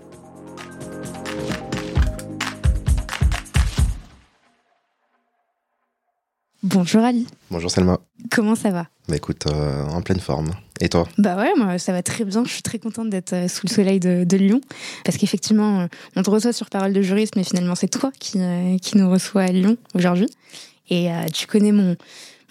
Bonjour Ali. Bonjour Selma. Comment ça va? Bah écoute, euh, en pleine forme. Et toi? Bah ouais, moi ça va très bien. Je suis très contente d'être euh, sous le soleil de, de Lyon. Parce qu'effectivement, euh, on te reçoit sur Parole de juriste, mais finalement c'est toi qui, euh, qui nous reçoit à Lyon aujourd'hui. Et euh, tu connais mon,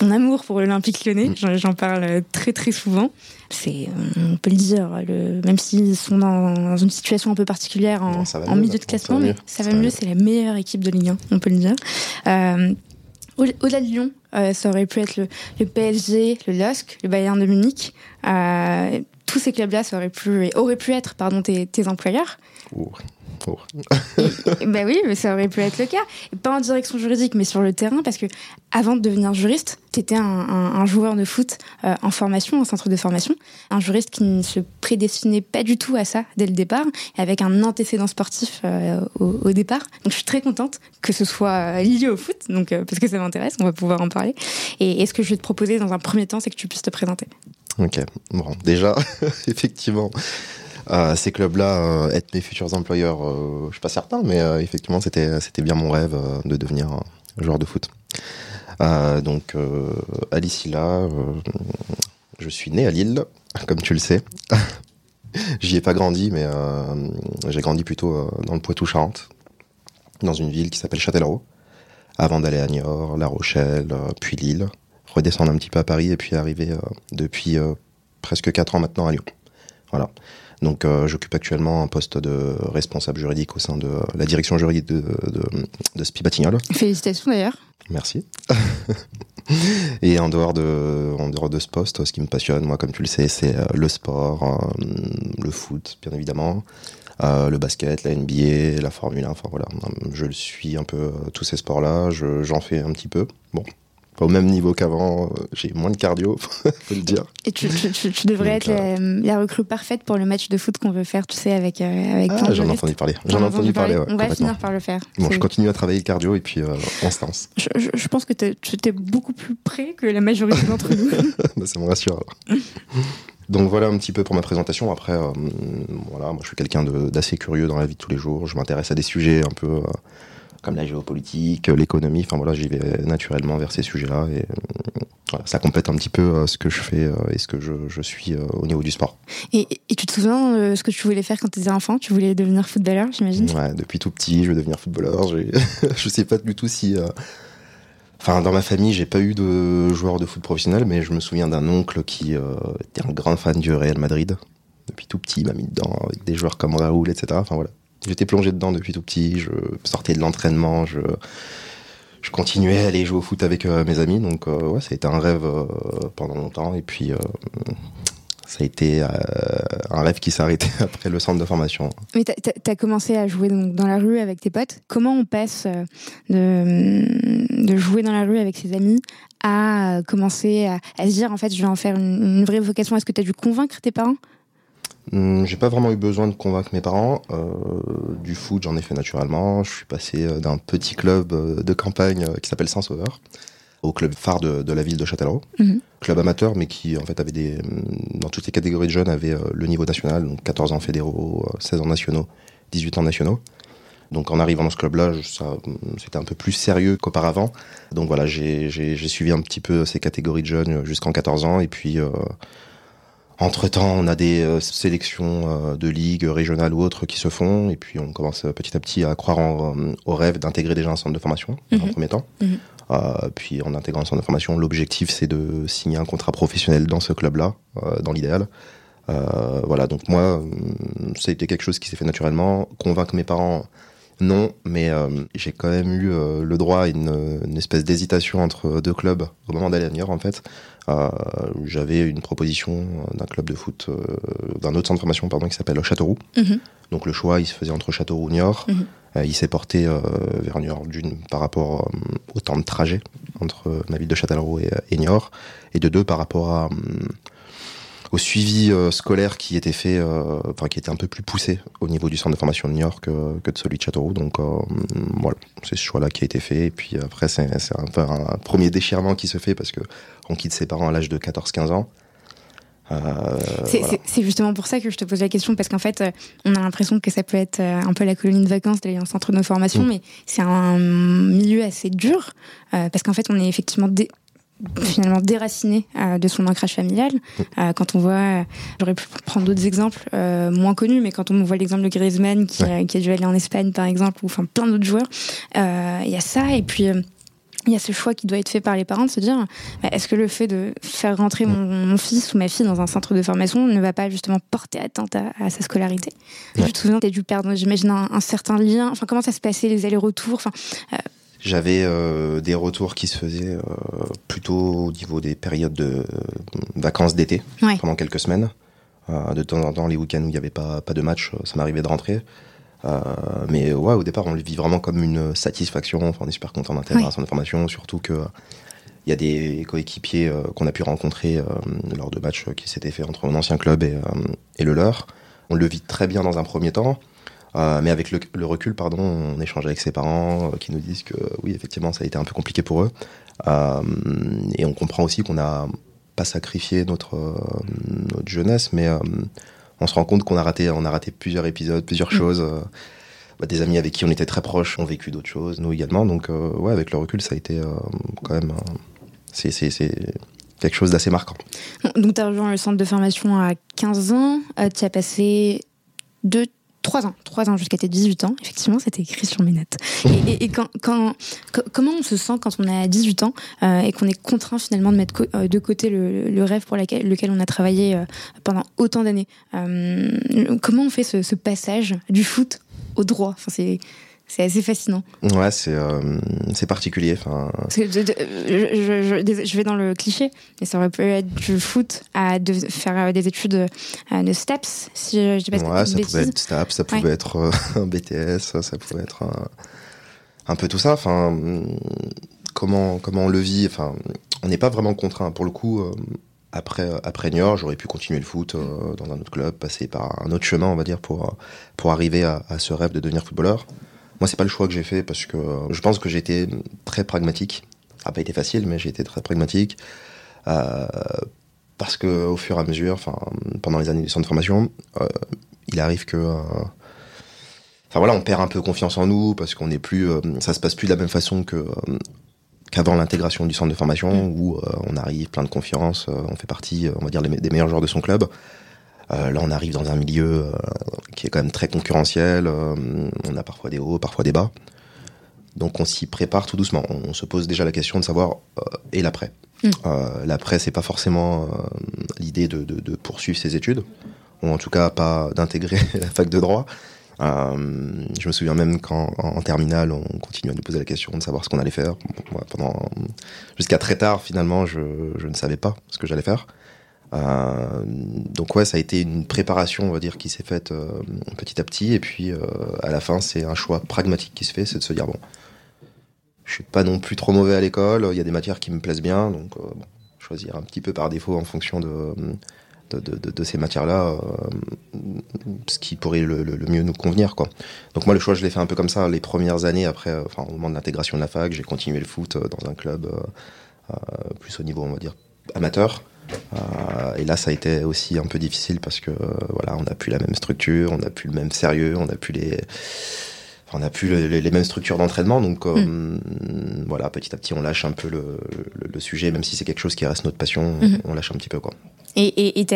mon amour pour l'Olympique lyonnais. Mm. J'en- parle très très souvent. C'est, on peut le dire, le, même s'ils sont dans une situation un peu particulière en, Non, milieu de classement, mais ça va mieux. C'est la meilleure équipe de Ligue 1, on peut le dire. Euh, Au-delà de Lyon, euh, ça aurait pu être le, PSG, le LOSC, le Bayern de Munich. Euh, tous ces clubs-là, ça aurait pu, auraient pu être tes, employeurs. Ouh. bah oui, mais ça aurait pu être le cas. Pas en direction juridique, mais sur le terrain, parce que avant de devenir juriste, t'étais un, un, un joueur de foot euh, en formation, en centre de formation, un juriste qui ne se prédestinait pas du tout à ça dès le départ, avec un antécédent sportif euh, au, au départ. Donc je suis très contente que ce soit euh, lié au foot, donc euh, parce que ça m'intéresse, on va pouvoir en parler. Et, et ce que je vais te proposer dans un premier temps, c'est que tu puisses te présenter. Ok, bon, déjà, effectivement, ces clubs-là, euh, être mes futurs employeurs, euh, je suis pas certain, mais euh, effectivement, c'était bien mon rêve de devenir joueur de foot. Donc, Alice là, je suis né à Lille, comme tu le sais. J'y ai pas grandi, mais j'ai grandi plutôt dans le Poitou-Charentes, dans une ville qui s'appelle Châtellerault, avant d'aller à Niort, La Rochelle, puis Lille, redescendre un petit peu à Paris et puis arriver depuis presque 4 ans maintenant à Lyon. Voilà. Donc euh, j'occupe actuellement un poste de responsable juridique au sein de la direction juridique de, de, de Spi Batignolles. Félicitations d'ailleurs. Merci. Et en dehors de, en dehors de ce poste, ce qui me passionne, moi, comme tu le sais, c'est euh, le sport, euh, le foot, bien évidemment, le basket, la NBA, la Formule 1. Enfin voilà, je le suis un peu tous ces sports-là. je- J'en fais un petit peu. Bon, pas au même niveau qu'avant. euh, J'ai moins de cardio, faut le dire. Et tu, tu, tu, tu devrais Donc, être la, la recrue parfaite pour le match de foot qu'on veut faire, tu sais, avec, euh, avec Ah, j'en ai entendu parler. J'en ai entendu parler. ouais, On va finir par le faire. Bon, je continue à travailler le cardio et puis euh, on se lance. je, je- je pense que tu étais beaucoup plus près que la majorité d'entre nous. Bah, ça me rassure alors. Donc voilà un petit peu pour ma présentation. Après, euh, voilà, moi je suis quelqu'un d'assez curieux dans la vie de tous les jours. Je m'intéresse à des sujets un peu euh, comme la géopolitique, euh, l'économie. Enfin voilà, j'y vais naturellement vers ces sujets-là et euh, voilà, ça complète un petit peu euh, ce que je fais et ce que je, je suis au niveau du sport. Et, et tu te souviens de ce que tu voulais faire quand tu étais enfant? Tu voulais devenir footballeur, j'imagine? Ouais, depuis tout petit, je veux devenir footballeur. Je sais pas du tout si. euh, Enfin, dans ma famille, j'ai pas eu de joueur de foot professionnel, mais je me souviens d'un oncle qui euh, était un grand fan du Real Madrid. Depuis tout petit, il m'a mis dedans avec des joueurs comme Raoul, etc. Enfin voilà. J'étais plongé dedans depuis tout petit. Je sortais de l'entraînement. Je, continuais à aller jouer au foot avec euh, mes amis. Donc euh, ouais, ça a été un rêve euh, pendant longtemps. Et puis ça a été un rêve qui s'est arrêté après le centre de formation. Mais t'as as commencé à jouer donc, dans la rue avec tes potes. Comment on passe de, jouer dans la rue avec ses amis à commencer à, se dire en fait je vais en faire une, une vraie vocation? Est-ce que tu as dû convaincre tes parents J'ai pas vraiment eu besoin de convaincre mes parents. Euh, du foot, j'en ai fait naturellement. Je suis passé euh, d'un petit club euh, de campagne qui s'appelle Saint-Sauveur au club phare de, de la ville de Châtellerault. Mhm. Club amateur, mais qui en fait avait des hmm, dans toutes les catégories de jeunes avait le niveau national, donc 14 ans fédéraux, euh, 16 ans nationaux, 18 ans nationaux. Donc en arrivant dans ce club-là, hmm, c'était un peu plus sérieux qu'auparavant. Donc voilà, j'ai suivi un petit peu ces catégories de jeunes jusqu'en 14 ans, et puis euh, entre-temps, on a des euh, sélections euh, de ligues régionales ou autres qui se font, et puis on commence euh, petit à petit à croire en, au rêve d'intégrer déjà un centre de formation, un Mhm. premier temps. Mhm. Euh, puis en intégrant un centre de formation, l'objectif c'est de signer un contrat professionnel dans ce club-là, euh, dans l'idéal. Euh, voilà, donc moi, hum, ça a été quelque chose qui s'est fait naturellement. Convaincre mes parents, non, mais euh, j'ai quand même eu euh, le droit à une, une espèce d'hésitation entre deux clubs au moment d'aller à Niort, en fait. Euh, J'avais une proposition d'un club de foot, euh, d'un autre centre de formation, pardon, qui s'appelle Châteauroux. Mhm. Donc le choix, il se faisait entre Châteauroux et Niort. Mhm. Euh, il s'est porté vers Niort d'une par rapport au temps de trajet entre ma ville de Châtellerault et, et Niort, et de deux par rapport à, hum, au suivi euh, scolaire qui était fait, euh, enfin qui était un peu plus poussé au niveau du centre de formation de Niort que, que de celui de Châteauroux. Donc euh, hum, voilà, c'est ce choix-là qui a été fait. Et puis après, c'est c'est un peu un premier déchirement qui se fait parce que on quitte ses parents à l'âge de 14-15 ans. Euh, C'est voilà. justement pour ça que je te pose la question, parce qu'en fait, euh, on a l'impression que ça peut être euh, un peu la colonie de vacances d'aller en centre de formation, Mm. mais c'est un milieu assez dur, euh, parce qu'en fait, on est effectivement finalement déraciné euh, de son ancrage familial. Euh, quand on voit, j'aurais pu prendre d'autres exemples euh, moins connus, mais quand on voit l'exemple de Griezmann qui, Ouais. a, qui a dû aller en Espagne, par exemple, ou enfin plein d'autres joueurs, il y a ça, et puis... il y a ce choix qui doit être fait par les parents de se dire bah, est-ce que le fait de faire rentrer mon, mon fils ou ma fille dans un centre de formation ne va pas justement porter atteinte à, à sa scolarité? Ouais. Je te souviens, tu as dû perdre, j'imagine, un, un certain lien. Enfin, comment ça se passait, les allers-retours? Enfin, J'avais euh, des retours qui se faisaient euh, plutôt au niveau des périodes de euh, vacances d'été, Ouais. pendant quelques semaines. Euh, de temps en temps, les week-ends où il n'y avait pas, pas de match, euh, ça m'arrivait de rentrer. Euh, mais ouais, au départ, on le vit vraiment comme une satisfaction. Enfin, on est super content d'intégrer Ouais. de formation, surtout que il y a des coéquipiers euh, qu'on a pu rencontrer euh, lors de matchs qui s'étaient faits entre mon ancien club et, euh, et le leur. On le vit très bien dans un premier temps. Euh, mais avec le, le recul, pardon, on échange avec ses parents euh, qui nous disent que oui, effectivement, ça a été un peu compliqué pour eux. Euh, et on comprend aussi qu'on n'a pas sacrifié notre, euh, notre jeunesse, mais euh, on se rend compte qu'on a raté, on a raté plusieurs épisodes, plusieurs Mm. choses. euh, bah, des amis avec qui on était très proches ont vécu d'autres choses, nous également. Donc, euh, ouais, avec le recul, ça a été euh, quand même. euh, c'est, quelque chose d'assez marquant. Donc, tu as rejoint le centre de formation à 15 ans. tu as passé 2, 3 ans. 3 ans jusqu'à tes 18 ans. Effectivement, c'était écrit sur mes notes. Et, quand, quand, co- comment on se sent quand on a 18 ans euh, et qu'on est contraint finalement de mettre euh, de côté le, rêve pour lequel on a travaillé euh, pendant autant d'années Comment on fait ce, ce passage du foot au droit? Enfin, c'est, assez fascinant. Ouais, c'est, euh, c'est particulier. De- je, je- je- vais dans le cliché, mais ça aurait pu être du foot à de faire euh, des études euh, de STEPS, si je dis pas ouais, ça pouvait être STAP, ça pouvait Ouais. être euh, un BTS, ça pouvait être un, un peu tout ça. Enfin, comment comment on le vit Enfin, on n'est pas vraiment contraint. Pour le coup, euh, après après Niort, j'aurais pu continuer le foot dans un autre club, passer par un autre chemin, on va dire, pour pour arriver à, à ce rêve de devenir footballeur. Moi, c'est pas le choix que j'ai fait parce que je pense que j'ai été très pragmatique. Ça n'a pas été facile, mais j'ai été très pragmatique. Euh, parce que au fur et à mesure, enfin, pendant les années du centre de formation, euh, il arrive que, euh, enfin voilà, on perd un peu confiance en nous parce qu'on n'est plus, ça se passe plus de la même façon qu'avant l'intégration du centre de formation où on arrive plein de confiance, on fait partie, on va dire, des meilleurs joueurs de son club. Euh, là, on arrive dans un milieu euh, qui est quand même très concurrentiel. euh, on a parfois des hauts, parfois des bas. Donc, on s'y prépare tout doucement. On se pose déjà la question de savoir euh, et l'après. Mm. Euh, l'après, c'est pas forcément euh, l'idée de, de, de poursuivre ses études, ou en tout cas pas d'intégrer la fac de droit. Je me souviens même qu'en en, en terminale, on continuait à nous poser la question de savoir ce qu'on allait faire. Moi, pendant jusqu'à très tard, finalement, je, je ne savais pas ce que j'allais faire. Euh, donc ouais, ça a été une préparation, on va dire, qui s'est faite euh, petit à petit. Et puis euh, à la fin, c'est un choix pragmatique qui se fait, c'est de se dire bon, je suis pas non plus trop mauvais à l'école. Il y a des matières qui me plaisent bien, donc euh, bon, choisir un petit peu par défaut en fonction de de, ces matières-là, ce qui pourrait le, mieux nous convenir. Quoi. Donc moi, le choix, je l'ai fait un peu comme ça. Les premières années, après, enfin, au moment de l'intégration de la fac, j'ai continué le foot dans un club plus au niveau, on va dire, amateur. Et là, ça a été aussi un peu difficile parce que voilà, on n'a plus la même structure, on n'a plus le même sérieux, on n'a plus les on n'a plus les, mêmes structures d'entraînement, donc hmm. voilà, petit à petit, on lâche un peu le, sujet, même si c'est quelque chose qui reste notre passion, hmm. on lâche un petit peu quoi. Et,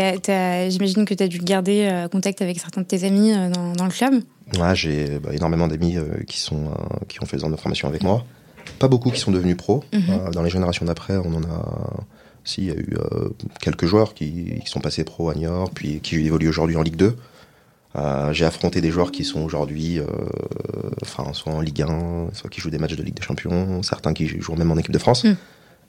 j'imagine que tu as dû garder euh, contact avec certains de tes amis euh, dans, le club? Ouais, j'ai bah, énormément d'amis euh, qui sont qui ont fait des ans de formation avec moi. Pas beaucoup qui sont devenus pros. Mhm. dans les générations d'après, on en a. Si, il y a eu quelques joueurs qui, qui, sont passés pros à Niort, puis qui évoluent aujourd'hui en Ligue 2. Euh, j'ai affronté des joueurs qui sont aujourd'hui, euh, enfin, soit en Ligue 1, soit qui jouent des matchs de Ligue des Champions, certains qui jouent même en équipe de France. Mm.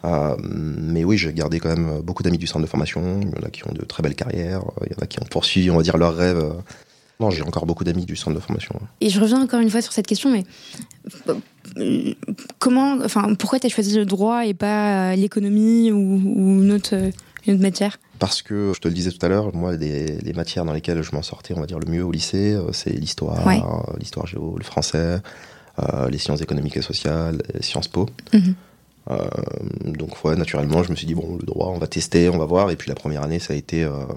Euh, mais oui, j'ai gardé quand même beaucoup d'amis du centre de formation. Il y en a qui ont de très belles carrières, il y en a qui ont poursuivi, on va dire, leurs rêves. Non, j'ai encore beaucoup d'amis du centre de formation. Et je reviens encore une fois sur cette question, mais comment, enfin, pourquoi tu as choisi le droit et pas l'économie ou, ou une, autre, une autre matière? Parce que, je te le disais tout à l'heure, moi, les, les, matières dans lesquelles je m'en sortais, on va dire, le mieux au lycée, euh, c'est l'histoire, euh, l'histoire géo, le français, euh, les sciences économiques et sociales, Sciences Po. Mhm. Euh, donc, ouais, naturellement, je me suis dit, bon, le droit, on va tester, on va voir. Et puis, la première année, ça a été un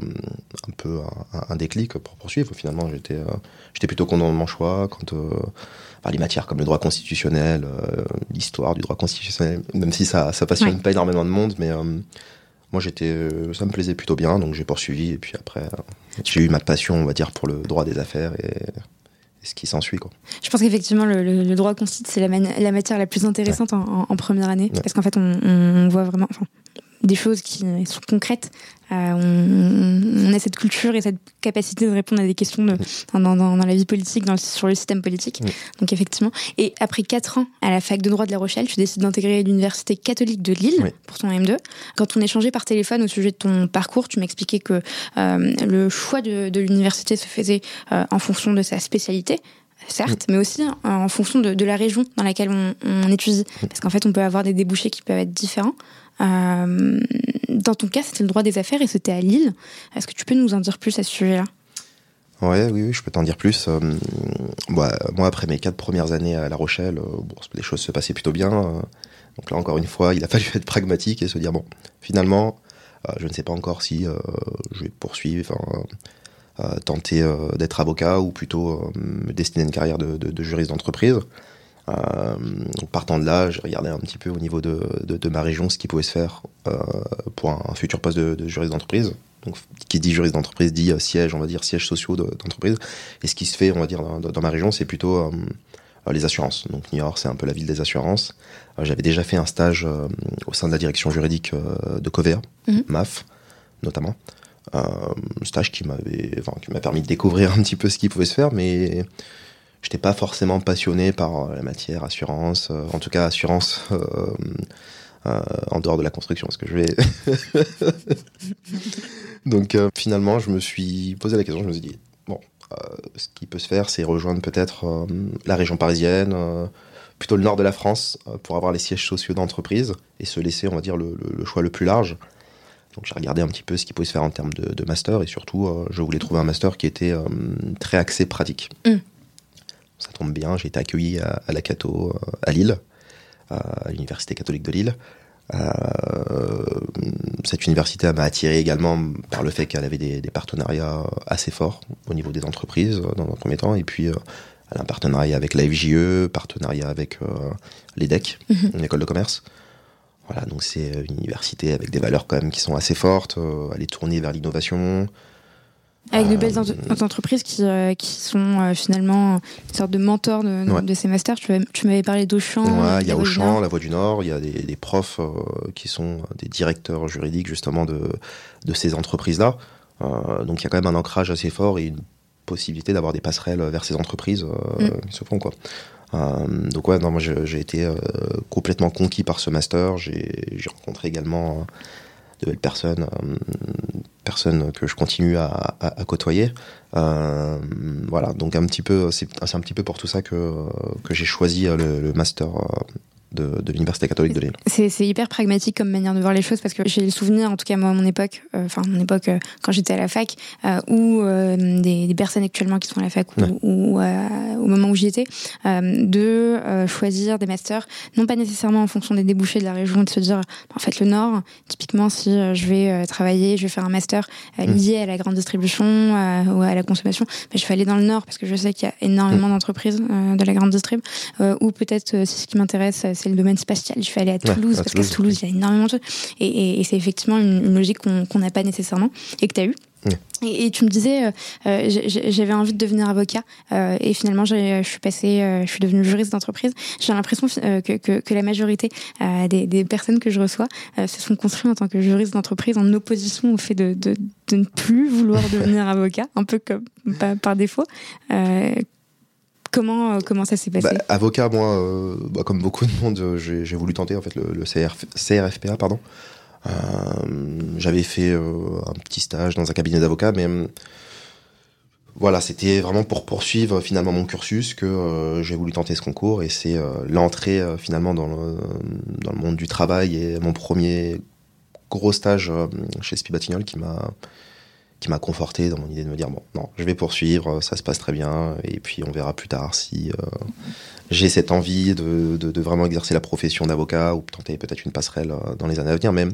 peu un, un, déclic pour poursuivre. Finalement, j'étais j'étais plutôt content de mon choix. Quand les matières comme le droit constitutionnel, l'histoire du droit constitutionnel, même si ça, ça passionne pas énormément de monde, mais moi j'étais euh, ça me plaisait plutôt bien donc j'ai poursuivi et puis après euh, j'ai eu ma passion on va dire pour le droit des affaires et, ce qui s'ensuit quoi. Je pense qu'effectivement le, droit constitue c'est la, la, matière la plus intéressante en, première année parce qu'en fait on, on, voit vraiment enfin, des choses qui sont concrètes. Euh, on, a cette culture et cette capacité de répondre à des questions de, dans, dans, la vie politique, dans sur le système politique. Donc effectivement. Et après quatre ans à la fac de droit de La Rochelle, tu décides d'intégrer l'université catholique de Lille pour ton M2. Quand on échangeait par téléphone au sujet de ton parcours, tu m'expliquais que euh, le choix de, de l'université se faisait euh, en fonction de sa spécialité certes, mais aussi en fonction de, de, la région dans laquelle on, on étudie. Parce qu'en fait, on peut avoir des débouchés qui peuvent être différents. Euh, dans ton cas, c'était le droit des affaires et c'était à Lille. Est-ce que tu peux nous en dire plus à ce sujet-là? Oui, oui, je peux t'en dire plus. Euh, moi, après mes quatre premières années à La Rochelle, euh, les choses se passaient plutôt bien. donc là, encore une fois, il a fallu être pragmatique et se dire bon, finalement, je ne sais pas encore si je vais poursuivre, tenter d'être avocat ou plutôt me destiner à une carrière de juriste d'entreprise. Euh, partant de là, j'ai regardé un petit peu au niveau de, de, ma région ce qui pouvait se faire euh, pour un, futur poste de, de juriste d'entreprise. Donc, qui dit juriste d'entreprise dit euh, siège, on va dire siège sociaux d'entreprise. Et ce qui se fait, on va dire, dans, dans ma région, c'est plutôt les assurances. Donc, Niort, c'est un peu la ville des assurances. J'avais déjà fait un stage au sein de la direction juridique de Covea, mhm. MAF, notamment. un stage qui m'avait, enfin, m'a permis de découvrir un petit peu ce qui pouvait se faire, mais j'étais pas forcément passionné par euh, la matière assurance, euh, en tout cas assurance euh, en dehors de la construction, parce que je vais. Donc finalement, je me suis posé la question, je me suis dit bon, ce qui peut se faire, c'est rejoindre peut-être la région parisienne, plutôt le nord de la France, pour avoir les sièges sociaux d'entreprise et se laisser, on va dire, le, choix le plus large. Donc j'ai regardé un petit peu ce qui pouvait se faire en termes de, master et surtout, je voulais trouver un master qui était très axé pratique. Mm ça tombe bien, j'ai été accueilli à, la Cato euh, à Lille, à l'Université catholique de Lille. Euh, cette université m'a attiré également par le fait qu'elle avait des, partenariats assez forts au niveau des entreprises dans un premier temps, et puis euh, elle a un partenariat avec la FJE, partenariat avec l'EDEC, mhm. une école de commerce. Voilà, donc c'est une université avec des valeurs quand même qui sont assez fortes. elle est tournée vers l'innovation, avec de belles euh, entreprises qui, euh, qui sont euh, finalement une sorte de mentor de, de ces masters. Tu, tu m'avais parlé d'Auchan. Ouais, il y a Auchan, La Voix du Nord, il y a des, des profs qui sont des directeurs juridiques justement de, de ces entreprises-là. donc il y a quand même un ancrage assez fort et une possibilité d'avoir des passerelles vers ces entreprises mm. qui se font quoi. donc ouais, non, moi j'ai été complètement conquis par ce master. J'ai rencontré également de belles personnes, euh, personnes que je continue à, côtoyer. Euh, voilà, donc un petit peu, c'est un petit peu pour tout ça que, j'ai choisi euh, le, master de, de l'Université catholique de Lille. C'est hyper pragmatique comme manière de voir les choses parce que j'ai le souvenir, en tout cas moi à mon époque, euh, enfin mon époque euh, quand j'étais à la fac, euh, ou des, des, personnes actuellement qui sont à la fac ou, ou au moment où j'y étais, de choisir des masters, non pas nécessairement en fonction des débouchés de la région, de se dire en fait le Nord, typiquement si je vais travailler, je vais faire un master mmh. lié à la grande distribution ou à la consommation, ben, je vais aller dans le Nord parce que je sais qu'il y a énormément mmh. d'entreprises de la grande distrib, ou peut-être si ce qui m'intéresse c'est le domaine spatial. Je suis allée à Toulouse, parce qu'à Toulouse, il y a énormément de choses. Et, c'est effectivement une, logique qu'on n'a pas nécessairement et que tu as eu. Et, tu me disais, euh, euh, j'avais envie de devenir avocat euh, et finalement je suis passée, je suis devenue juriste d'entreprise. J'ai l'impression que, que, que, la majorité des, des, personnes que je reçois se sont construites en tant que juriste d'entreprise en opposition au fait de, de, de ne plus vouloir devenir avocat, un peu comme par, par défaut. Comment, euh, comment ça s'est passé bah, Avocat, moi, euh, bah, comme beaucoup de monde, euh, j'ai voulu tenter en fait le, CRFPA, pardon. J'avais fait un petit stage dans un cabinet d'avocat, mais voilà, c'était vraiment pour poursuivre finalement mon cursus que j'ai voulu tenter ce concours et c'est l'entrée finalement dans le, dans le monde du travail et mon premier gros stage chez Spibatignol qui m'a qui m'a conforté dans mon idée de me dire bon non je vais poursuivre ça se passe très bien et puis on verra plus tard si euh, j'ai cette envie de, de, de, vraiment exercer la profession d'avocat ou tenter peut-être une passerelle euh, dans les années à venir même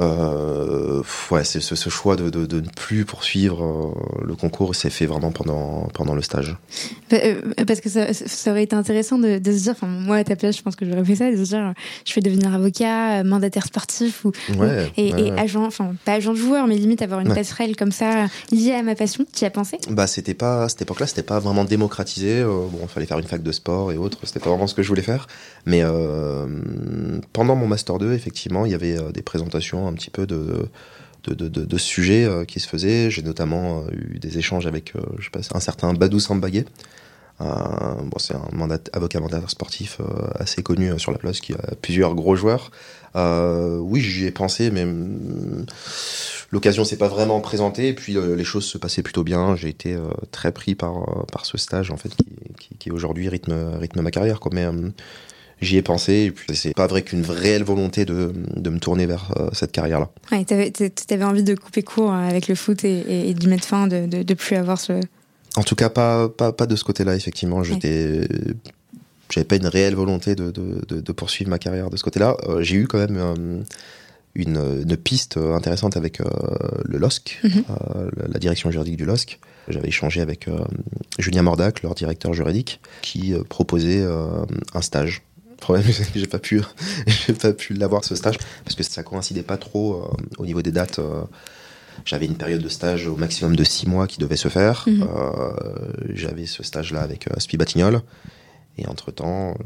euh, ouais, c'est ce, ce, choix de, de, de, ne plus poursuivre euh, le concours s'est fait vraiment pendant, pendant le stage. Bah, euh, parce que ça, ça, aurait été intéressant de, de se dire, enfin moi à ta place, je pense que j'aurais fait ça, de se dire, je vais devenir avocat, mandataire sportif ou, ouais, et, ouais, et agent, enfin pas agent de joueur, mais limite avoir une passerelle comme ça liée à ma passion. Tu y as pensé? Bah c'était pas à cette époque-là, c'était pas vraiment démocratisé. bon, il fallait faire une fac de sport et autres. C'était pas vraiment ce que je voulais faire. Mais pendant mon master 2, effectivement, il y avait des présentations un petit peu de, de, de, de, sujets euh, qui se faisaient. J'ai notamment euh, eu des échanges avec euh, je sais pas, un certain Badou Sambagué. bon, c'est un mandat, avocat mandataire sportif assez connu sur la place qui a plusieurs gros joueurs. oui, j'y ai pensé, mais mm, l'occasion s'est pas vraiment présentée. Et puis les choses se passaient plutôt bien. J'ai été très pris par par ce stage en fait qui, qui, qui aujourd'hui rythme rythme ma carrière. Quoi. Mais j'y ai pensé. Et puis, c'est pas vrai qu'une réelle volonté de, de me tourner vers euh, cette carrière-là. Ouais, t'avais, avais envie de couper court euh, avec le foot et, et, d'y mettre fin, de, de, de, plus avoir ce. En tout cas, pas, pas, pas de ce côté-là, effectivement. J'étais. J'avais pas une réelle volonté de, de, de, poursuivre ma carrière de ce côté-là. Euh, j'ai eu quand même une, une, piste intéressante avec le LOSC, mhm. la direction juridique du LOSC. J'avais échangé avec Julien Mordac, leur directeur juridique, qui proposait un stage problème, c'est que j'ai pas pu, j'ai pas pu l'avoir ce stage parce que ça coïncidait pas trop euh, au niveau des dates. Euh, j'avais une période de stage au maximum de six mois qui devait se faire. Mhm. Euh, j'avais ce stage-là avec Spi Batignol. Et entre-temps,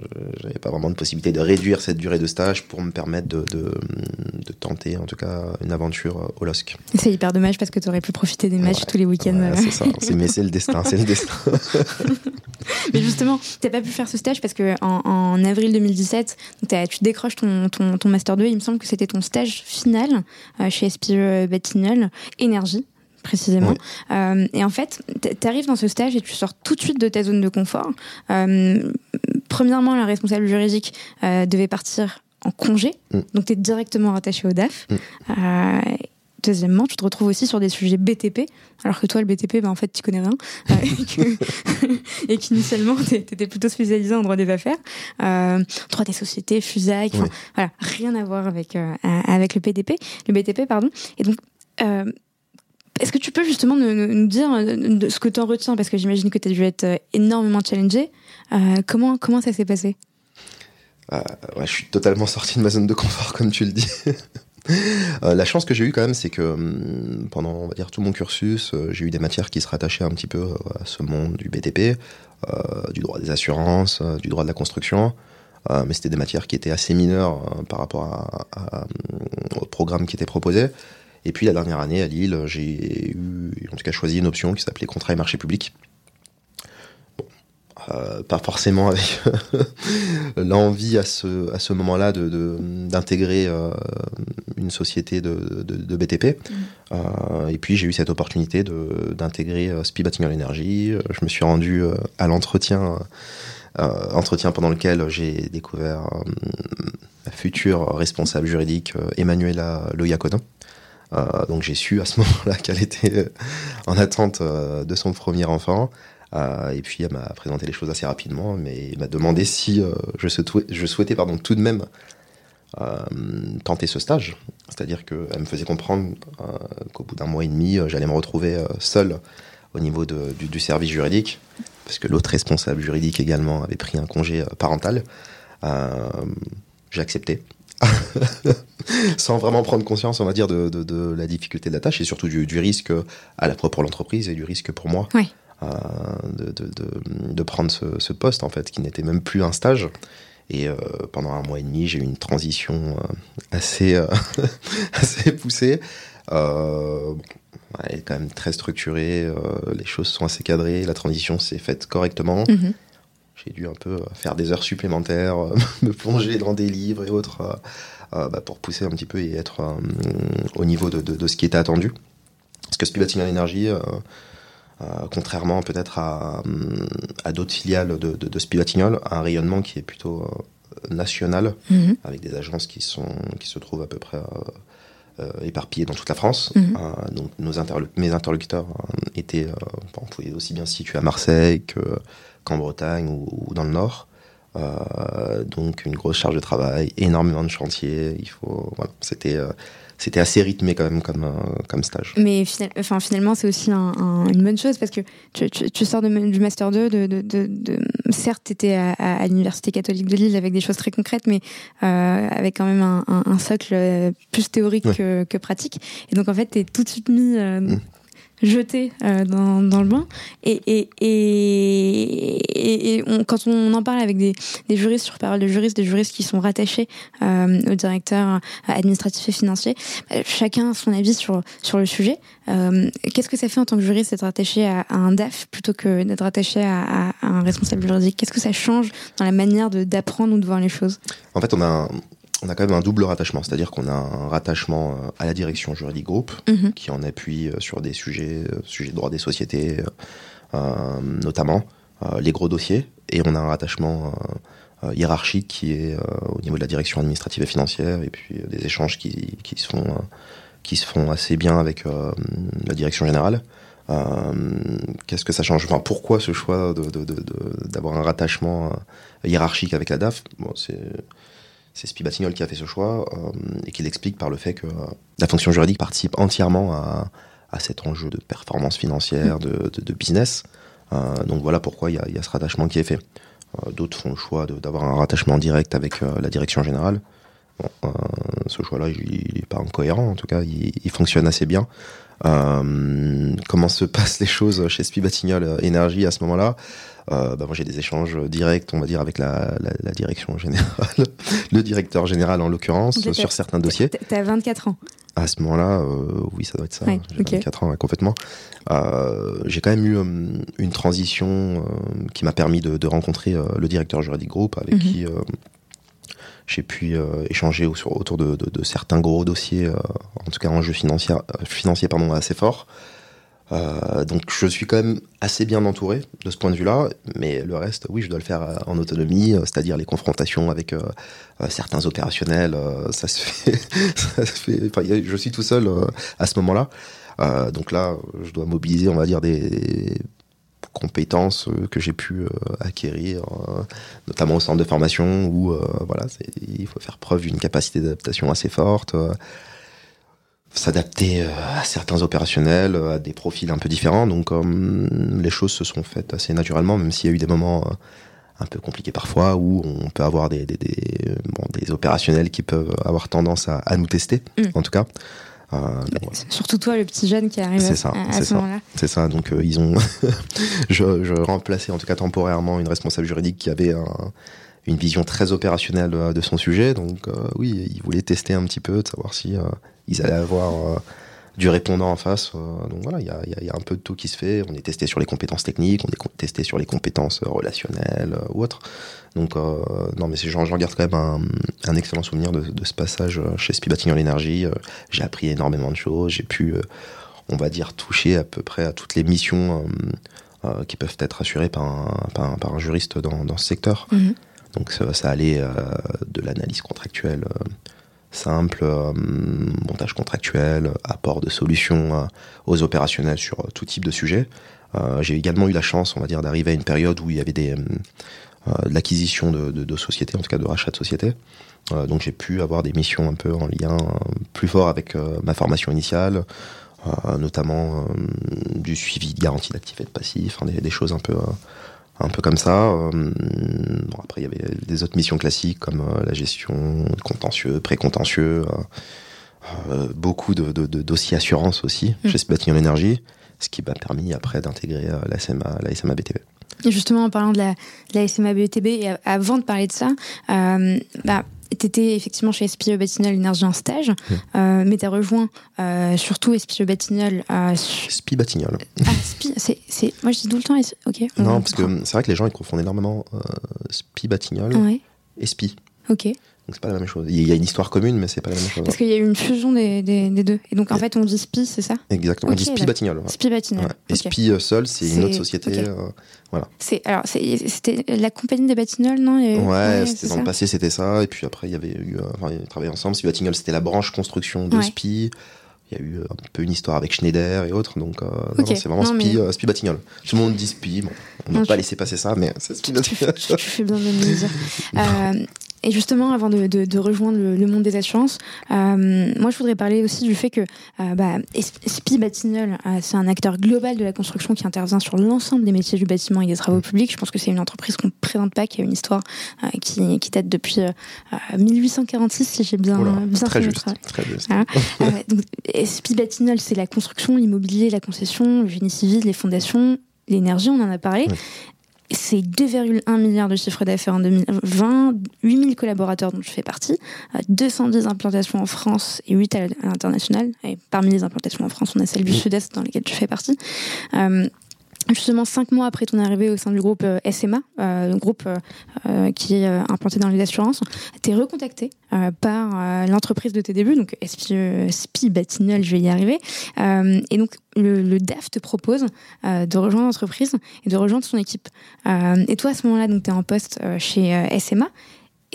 j'avais pas vraiment de possibilité de réduire cette durée de stage pour me permettre de, de, de tenter, en tout cas, une aventure au LOSC. C'est hyper dommage parce que tu aurais pu profiter des matchs tous les week-ends. Ouais, c'est ça, mais c'est le destin, c'est le destin. mais justement, tu pas pu faire ce stage parce que en, en avril 2017, tu décroches ton, ton, ton, Master 2, il me semble que c'était ton stage final euh, chez SPE Batignol, Énergie précisément. Euh, et en fait, tu arrives dans ce stage et tu sors tout de suite de ta zone de confort. Euh, premièrement, la responsable juridique euh, devait partir en congé, mm. donc tu es directement rattaché au DAF. Mm. Deuxièmement, tu te retrouves aussi sur des sujets BTP, alors que toi, le BTP, ben, en fait, tu connais rien. Et qu'initialement, tu étais plutôt spécialisé en droit des affaires, euh, droit des sociétés, FUSAC, oui. voilà, rien à voir avec, euh, avec le PDP, le BTP, pardon. Et donc, euh, est-ce que tu peux justement nous, dire euh, ce que tu en retiens? Parce que j'imagine que tu as dû être euh, énormément challengé. Euh, comment, comment ça s'est passé? Je suis totalement sorti de ma zone de confort, comme tu le dis. la chance que j'ai eue quand même, c'est que hum, pendant on va dire, tout mon cursus, j'ai eu des matières qui se rattachaient un petit peu à ce monde du BTP, du droit des assurances, du droit de la construction. mais c'était des matières qui étaient assez mineures par rapport à, à, au programme qui était proposé. Et puis la dernière année à Lille, j'ai eu, en tout cas, choisi une option qui s'appelait contrat et marché public. Bon, euh, pas forcément avec l'envie à ce, à ce moment-là d'intégrer de, de, euh, une société de, de BTP. Mmh. Euh, et puis j'ai eu cette opportunité d'intégrer euh, Speed Batting Energy. Je me suis rendu euh, à l'entretien entretien pendant lequel j'ai découvert ma future responsable juridique, Emmanuela Loyacono. Donc j'ai su à ce moment-là qu'elle était en attente de son premier enfant. et puis elle m'a présenté les choses assez rapidement, mais m'a demandé si je, souhaitais, pardon, tout de même euh, tenter ce stage. C'est-à-dire qu'elle me faisait comprendre euh, qu'au bout d'un mois et demi, euh, j'allais me retrouver seul au niveau du, service juridique, parce que l'autre responsable juridique également avait pris un congé parental. J'ai accepté. sans vraiment prendre conscience, on va dire, de, la difficulté de la tâche et surtout du, risque à la fois pour l'entreprise et du risque pour moi de, prendre ce, ce, poste, en fait, qui n'était même plus un stage. Et euh, pendant un mois et demi, j'ai eu une transition euh, assez, euh, assez poussée. elle est quand même très structurée, les choses sont assez cadrées, la transition s'est faite correctement. Mhm. J'ai dû un peu faire des heures supplémentaires, me plonger dans des livres et autres bah, pour pousser un petit peu et être au niveau de, de, ce qui était attendu. Parce que Speed Batting Energy, euh, contrairement peut-être à, à d'autres filiales de, de, de un rayonnement qui est plutôt euh, national, mhm. avec des agences qui, sont, qui se trouvent à peu près euh, éparpillées dans toute la France. Mhm. donc nos mes interlocuteurs étaient, on pouvait aussi bien se situer à Marseille qu'en Bretagne ou, dans le Nord. donc une grosse charge de travail, énormément de chantiers. Il faut, voilà, c'était c'était assez rythmé quand même comme, euh, comme stage. Mais enfin, finalement, c'est aussi une bonne chose parce que tu, tu, sors de, du Master 2, de, de, de, certes, tu étais à, l'Université catholique de Lille avec des choses très concrètes, mais euh, avec quand même un, un, socle euh, plus théorique que, que, pratique. Et donc, en fait, tu es tout de suite mis mmh jeté euh, dans, dans, le bain. Et, et, et, et on, quand on en parle avec des, des, juristes sur parole de juristes, des juristes qui sont rattachés euh, au directeur euh, administratif et financier, bah, chacun a son avis sur, sur le sujet. Euh, Qu'est-ce que ça fait en tant que juriste d'être rattaché à, un DAF plutôt que d'être rattaché à, à, un responsable juridique? Qu'est-ce que ça change dans la manière d'apprendre ou de voir les choses? En fait, on a on a quand même un double rattachement, c'est-à-dire qu'on a un rattachement euh, à la direction juridique groupe, mhm. qui en appuie euh, sur des sujets, euh, sujets de droit des sociétés, notamment les gros dossiers, et on a un rattachement hiérarchique qui est au niveau de la direction administrative et financière, et puis des échanges qui, qui, se, font, qui se font assez bien avec la direction générale. Qu'est-ce que ça change? Enfin, Pourquoi ce choix d'avoir un rattachement hiérarchique avec la DAF bon, c'est c'est Spi qui a fait ce choix euh, et qui l'explique par le fait que euh, la fonction juridique participe entièrement à, cet enjeu de performance financière, de, business. Euh, donc voilà pourquoi il y, a, ce rattachement qui est fait. D'autres font le choix d'avoir un rattachement direct avec la direction générale. ce choix-là, il n'est pas incohérent, en tout cas, il, fonctionne assez bien. Comment se passent les choses chez Spi Énergie à ce moment-là euh, bah moi j'ai des échanges directs, on va dire, avec la, la, direction générale, le directeur général en l'occurrence, sur certains dossiers. T'as 24 ans À ce moment-là, euh, oui, ça doit être ça. j'ai 24 ans, complètement. Euh, j'ai quand même eu euh, une transition euh, qui m'a permis de, de rencontrer le directeur juridique groupe, avec mhm. qui j'ai pu échanger autour de, certains gros dossiers, en tout cas en jeu financier, financier pardon, assez fort. Euh, donc je suis quand même assez bien entouré de ce point de vue-là, mais le reste, oui, je dois le faire euh, en autonomie, euh, c'est-à-dire les confrontations avec certains opérationnels, ça se fait, je suis tout seul à ce moment-là. donc là, je dois mobiliser, on va dire, des compétences que j'ai pu acquérir, notamment au centre de formation, où voilà, il faut faire preuve d'une capacité d'adaptation assez forte s'adapter euh, à certains opérationnels, euh, à des profils un peu différents. Donc les choses se sont faites assez naturellement, même s'il y a eu des moments euh, un peu compliqués parfois où on peut avoir des, des, des, bon, des opérationnels qui peuvent avoir tendance à, à nous tester, mm. en tout cas. Euh, Surtout toi, le petit jeune qui arrive à, ça, à ce moment-là. C'est ça. Donc ils ont, je, je remplaçais en tout cas temporairement une responsable juridique qui avait un, une vision très opérationnelle de son sujet. Donc oui, ils voulaient tester un petit peu, de savoir si ils allaient avoir euh, du répondant en face. Euh, donc voilà, il y a, y a, un peu de tout qui se fait. On est testé sur les compétences techniques, on est testé sur les compétences euh, relationnelles ou autres. Donc non, mais j'en garde quand même un, un excellent souvenir de, de, ce passage chez Spibating en l'énergie. j'ai appris énormément de choses. J'ai pu, on va dire, toucher à peu près à toutes les missions qui peuvent être assurés par un, par un, juriste dans, dans, ce secteur. Mhm. Donc ça, ça allait de l'analyse contractuelle simple, montage contractuel, apport de solutions aux opérationnels sur tout type de sujet. J'ai également eu la chance, on va dire, d'arriver à une période où il y avait des de l'acquisition de, sociétés, en tout cas de rachat de sociétés. Euh, donc j'ai pu avoir des missions un peu en lien euh, plus fort avec euh, ma formation initiale, notamment du suivi de garantie d'actifs et de passifs, des, choses un peu un peu comme ça. Bon, après, il y avait des autres missions classiques comme la gestion contentieux, pré-contentieux, beaucoup de, de, de, dossiers assurance aussi mmh. chez Bâtiment Énergie, ce qui m'a permis après d'intégrer la SMA, la SMA BTV. Justement, en parlant de la, de la SMA BTB, et avant de parler de ça, euh, bah, tu étais effectivement chez SPE Batignolles Énergie en stage, mmh. euh, mais tu as rejoint euh, surtout SPE Batignolles. Euh, SPI Batignolles. Ah, SPI, c'est, moi je dis tout le temps. Ok. Non, parce que c'est vrai que les gens ils confondent énormément euh, SPI Batignolles ouais. et SPI. Ok. Donc c'est pas la même chose. Il y a une histoire commune, mais c'est pas la même chose. Parce qu'il y a eu une fusion des, des, des deux. Et donc en fait, on dit SPI, c'est ça? Exactement. Okay, on dit SPI Batignolles. Ouais. SPI Batignolles. Ouais. Et okay. SPI euh, seul, c'est une autre société. Okay. Euh, voilà. C'est alors c'était la compagnie des Batignolles, non? Ouais, ouais c'était dans ça. le passé, c'était ça. Et puis après, il y avait eu, euh, enfin, ils travaillaient ensemble. SPI Batignolles, c'était la branche construction de SPI. Il y a eu un peu une histoire avec Schneider et autres, donc euh, c'est vraiment non, SPI, mais... SPI Batignolles. Tout le monde dit SPI, bon, on n'a pas laissé passer ça, mais c'est SPI Batignolles. Tu, fais bien de me dire. euh, et justement, avant de, de, de rejoindre le, le, monde des assurances, euh, moi je voudrais parler aussi du fait que euh, bah, SPI Batignolles, euh, c'est un acteur global de la construction qui intervient sur l'ensemble des métiers du bâtiment et des travaux publics. Je pense que c'est une entreprise qu'on ne présente pas, qui a une histoire euh, qui, qui, date depuis 1846, si j'ai bien, Oula, bien très juste, très juste. Voilà. donc, SPI Batignolles, c'est la construction, l'immobilier, la concession, le génie civil, les fondations, l'énergie, on en a parlé. Oui c'est 2,1 milliards de chiffre d'affaires en 2020, 8000 collaborateurs dont je fais partie, 210 implantations en France et 8 à l'international. Et parmi les implantations en France, on a celle du Sud-Est dans lesquelles je fais partie. Euh, Justement, cinq mois après ton arrivée au sein du groupe euh, SMA, euh, groupe euh, qui est euh, implanté dans les assurances, tu es recontacté euh, par l'entreprise de tes débuts, donc SPI, Batignolles, je vais y arriver. et donc, le, DAF te propose de rejoindre l'entreprise et de rejoindre son équipe. et toi, à ce moment-là, tu es en poste chez SMA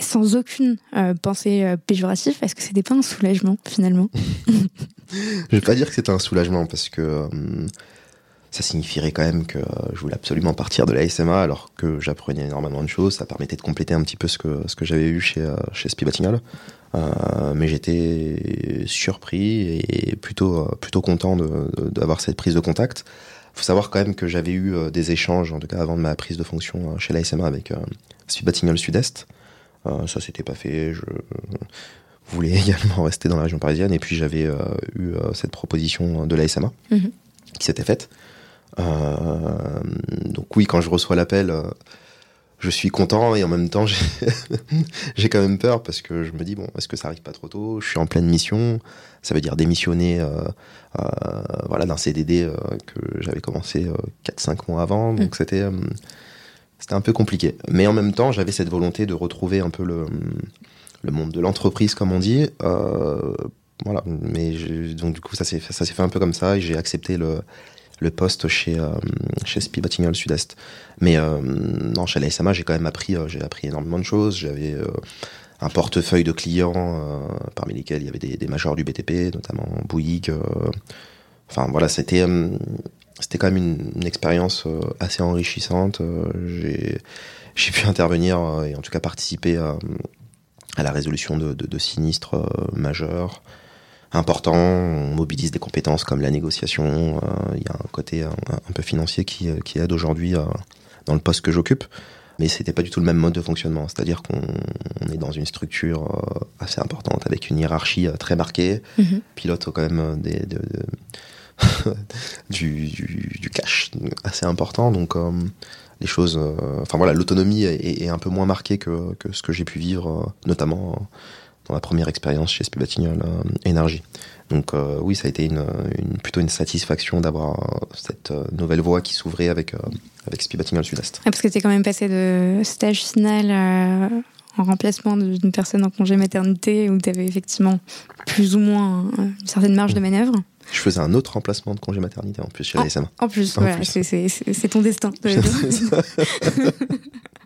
sans aucune euh, pensée euh, péjorative, est-ce que c'était pas un soulagement finalement? Je vais pas dire que c'était un soulagement parce que euh, ça signifierait quand même que je voulais absolument partir de la SMA alors que j'apprenais énormément de choses. Ça permettait de compléter un petit peu ce que, ce que j'avais eu chez, chez Spi Batignolles. Euh, mais j'étais surpris et plutôt, plutôt content d'avoir cette prise de contact. faut savoir quand même que j'avais eu des échanges, en tout cas avant de ma prise de fonction chez la SMA avec euh, Spi Batignolles Sud-Est. Euh, ça s'était pas fait. Je voulais également rester dans la région parisienne et puis j'avais euh, eu cette proposition de la SMA -hmm. qui s'était faite. Donc oui, quand je reçois l'appel, je suis content et en même temps j'ai quand même peur parce que je me dis bon est-ce que ça arrive pas trop tôt? Je suis en pleine mission. Ça veut dire démissionner euh, euh, voilà d'un CDD euh, que j'avais commencé 4-5 mois avant. Donc mmh. c'était c'était un peu compliqué. Mais en même temps j'avais cette volonté de retrouver un peu le le monde de l'entreprise comme on dit. Voilà. Mais donc du coup ça s'est ça s'est fait un peu comme ça et j'ai accepté le le poste chez euh, chez Spi Sud-Est. Mais euh, non, chez la SMA, j'ai quand même appris euh, j'ai appris énormément de choses. J'avais euh, un portefeuille de clients parmi lesquels il y avait des, des majors du BTP, notamment Bouygues. enfin voilà, c'était c'était quand même une, expérience assez enrichissante. j'ai j'ai pu intervenir et en tout cas participer à, à la résolution de sinistres majeurs important. On mobilise des compétences comme la négociation. Il euh, y a un côté un, un peu financier qui, qui aide aujourd'hui euh, dans le poste que j'occupe. Mais c'était pas du tout le même mode de fonctionnement. C'est-à-dire qu'on est dans une structure euh, assez importante avec une hiérarchie très marquée. -hmm. Pilote quand même des, de, de du, du, du, cash assez important. Donc euh, les choses, euh, enfin voilà, l'autonomie est, est, un peu moins marquée que, que ce que j'ai pu vivre, euh, notamment dans ma première expérience chez Spi Batignolles euh, Énergie. Donc euh, oui, ça a été une, une, plutôt une satisfaction d'avoir cette euh, nouvelle voie qui s'ouvrait avec, euh, avec Batignolles Sud-Est. Ah, parce que tu es quand même passé de stage final euh, en remplacement d'une personne en congé maternité où tu avais effectivement plus ou moins une certaine marge de manœuvre. Je faisais un autre remplacement de congé maternité en plus chez la SMA. En plus, voilà, c'est ton destin.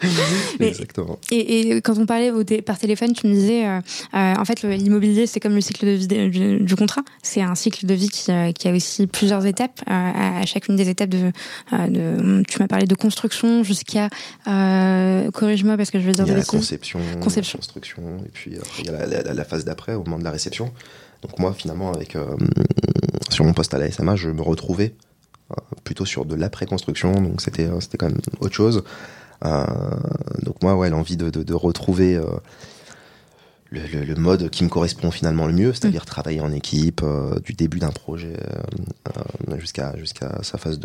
Exactement. Et, quand on parlait par téléphone, tu me disais, euh, euh, en fait, l'immobilier, c'est comme le cycle de vie du, contrat. C'est un cycle de vie qui, euh, qui, a aussi plusieurs étapes. à chacune des étapes de, de tu m'as parlé de construction jusqu'à, corrige-moi parce que je vais dire il y a la conception, conception, construction, et puis il y a la, la, phase d'après, au moment de la réception. Donc moi, finalement, avec sur mon poste à la SMA, je me retrouvais plutôt sur de l'après-construction, donc c'était c'était quand même autre chose. Euh, donc moi, ouais, l'envie de, de, retrouver euh, le, mode qui me correspond finalement le mieux, c'est-à-dire mm. travailler en équipe euh, du début d'un projet jusqu'à jusqu'à sa phase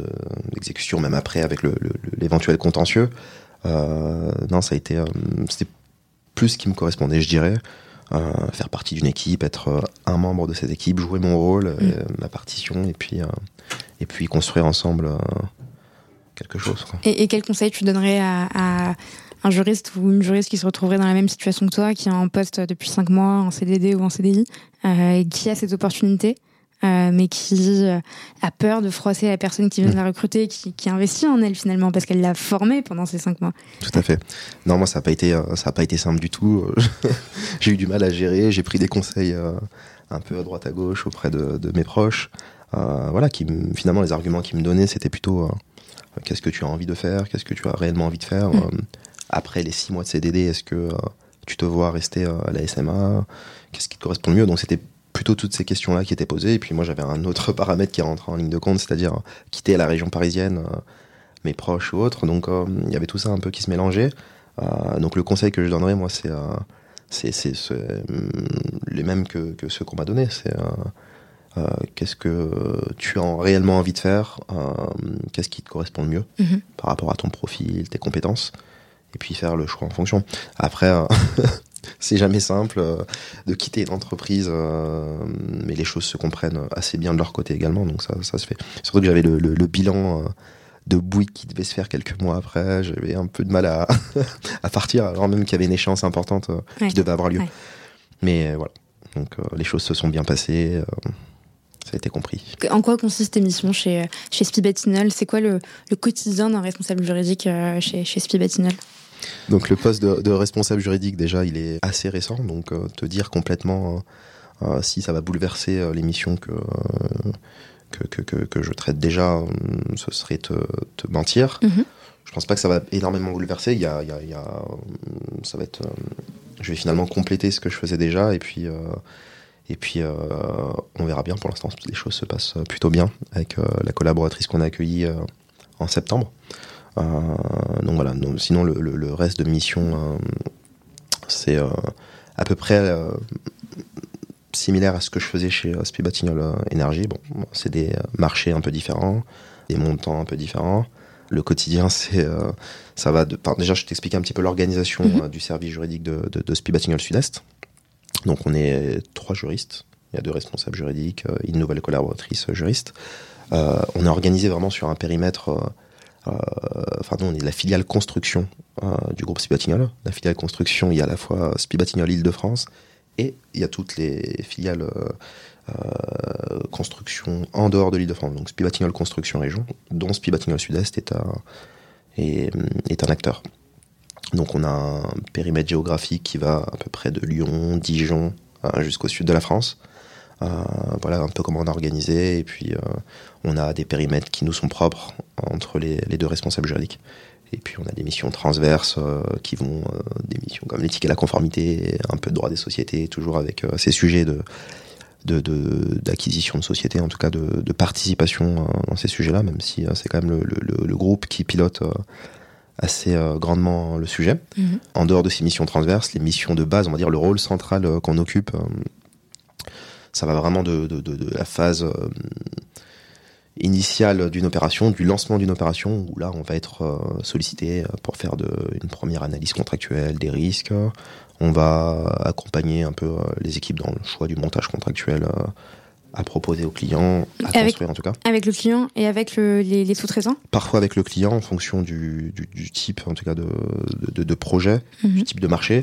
d'exécution, même après avec l'éventuel contentieux. non, ça a été c'était plus ce qui me correspondait, je dirais. faire partie d'une équipe, être un membre de cette équipe, jouer mon rôle, mm. ma partition, et puis et puis construire ensemble quelque chose. Et, quel conseil tu donnerais à, un juriste ou une juriste qui se retrouverait dans la même situation que toi, qui est en poste depuis 5 mois, en CDD ou en CDI, euh, et qui a cette opportunité euh, mais qui euh, a peur de froisser la personne qui vient de la recruter, qui, qui investit en elle finalement parce qu'elle l'a formée pendant ces cinq mois? Tout à fait. Non, moi ça n'a pas été ça a pas été simple du tout. j'ai eu du mal à gérer. J'ai pris des conseils un peu à droite à gauche auprès de, de mes proches. voilà, qui finalement les arguments qu'ils me donnaient c'était plutôt Qu'est-ce que tu as envie de faire? Qu'est-ce que tu as réellement envie de faire? Mm. euh, Après les six mois de CDD, est-ce que euh, tu te vois rester euh, à la SMA Qu'est-ce qui te correspond le mieux? Donc c'était plutôt toutes ces questions-là qui étaient posées. Et puis moi, j'avais un autre paramètre qui rentrait en ligne de compte, c'est-à-dire quitter la région parisienne, mes proches ou autres. Donc il y avait tout ça un peu qui se mélangeait. donc le conseil que je donnerais, moi, c'est c'est les mêmes que, que ceux qu'on m'a donnés. C'est euh, qu'est-ce que tu as réellement envie de faire, euh, qu'est-ce qui te correspond le mieux mhm. par rapport à ton profil, tes compétences, et puis faire le choix en fonction. Après, euh, c'est jamais simple de quitter une entreprise, mais les choses se comprennent assez bien de leur côté également, donc ça, ça se fait. Surtout que j'avais le, bilan de Bouygues qui devait se faire quelques mois après, j'avais un peu de mal à, à partir, alors même qu'il y avait une échéance importante qui devait avoir lieu. Mais voilà, donc les choses se sont bien passées ça a été compris. En quoi consiste tes missions chez, chez Spibatinol C'est quoi le, le quotidien d'un responsable juridique euh, chez, chez Spibatinol donc le poste de, responsable juridique déjà il est assez récent donc euh, te dire complètement euh, si ça va bouleverser les missions que, que, que, que, je traite déjà ce serait te, te mentir. Mm-hmm. Je pense pas que ça va énormément bouleverser. Il y a, il y a, il y a ça va être je vais finalement compléter ce que je faisais déjà et puis et puis, euh, on verra bien. Pour l'instant, les choses se passent plutôt bien avec euh, la collaboratrice qu'on a accueillie euh, en septembre. donc voilà. sinon, le, reste de mission, c'est à peu près similaire à ce que je faisais chez Spibatinol Energy. Bon, c'est des marchés un peu différents, des montants un peu différents. Le quotidien, c'est ça va de. déjà, je t'explique un petit peu l'organisation mm-hmm. du service juridique de, de, de Sud-Est. Donc on est trois juristes, il y a deux responsables juridiques, euh, une nouvelle collaboratrice juriste. Euh, on est organisé vraiment sur un périmètre. Euh, enfin, nous, on est la filiale construction du groupe Spibatignol. La filiale construction, il y a à la fois Spibatignol Île-de-France et il y a toutes les filiales construction en dehors de l'Île-de-France. Donc Spibatignol Construction Région, dont Spibatignol Sud-Est est un, est, est un acteur. Donc on a un périmètre géographique qui va à peu près de Lyon, Dijon euh, jusqu'au sud de la France. Euh, voilà un peu comment on a organisé et puis euh, on a des périmètres qui nous sont propres entre les, deux responsables juridiques. Et puis on a des missions transverses qui vont des missions comme l'éthique et la conformité, un peu de droit des sociétés, toujours avec ces sujets de d'acquisition de, sociétés, en tout cas de, participation dans ces sujets-là, même si c'est quand même le, groupe qui pilote assez euh, grandement le sujet. Mhm. En dehors de ces missions transverses, les missions de base, on va dire le rôle central euh, qu'on occupe, euh, ça va vraiment de, la phase initiale d'une opération, du lancement d'une opération, où là on va être sollicité pour faire de, une première analyse contractuelle des risques. On va accompagner un peu les équipes dans le choix du montage contractuel à proposer au client, à construire en tout cas. Avec le client et avec les, sous-traitants Parfois avec le client en fonction du, type en tout cas de, de, projet, mhm. du type de marché.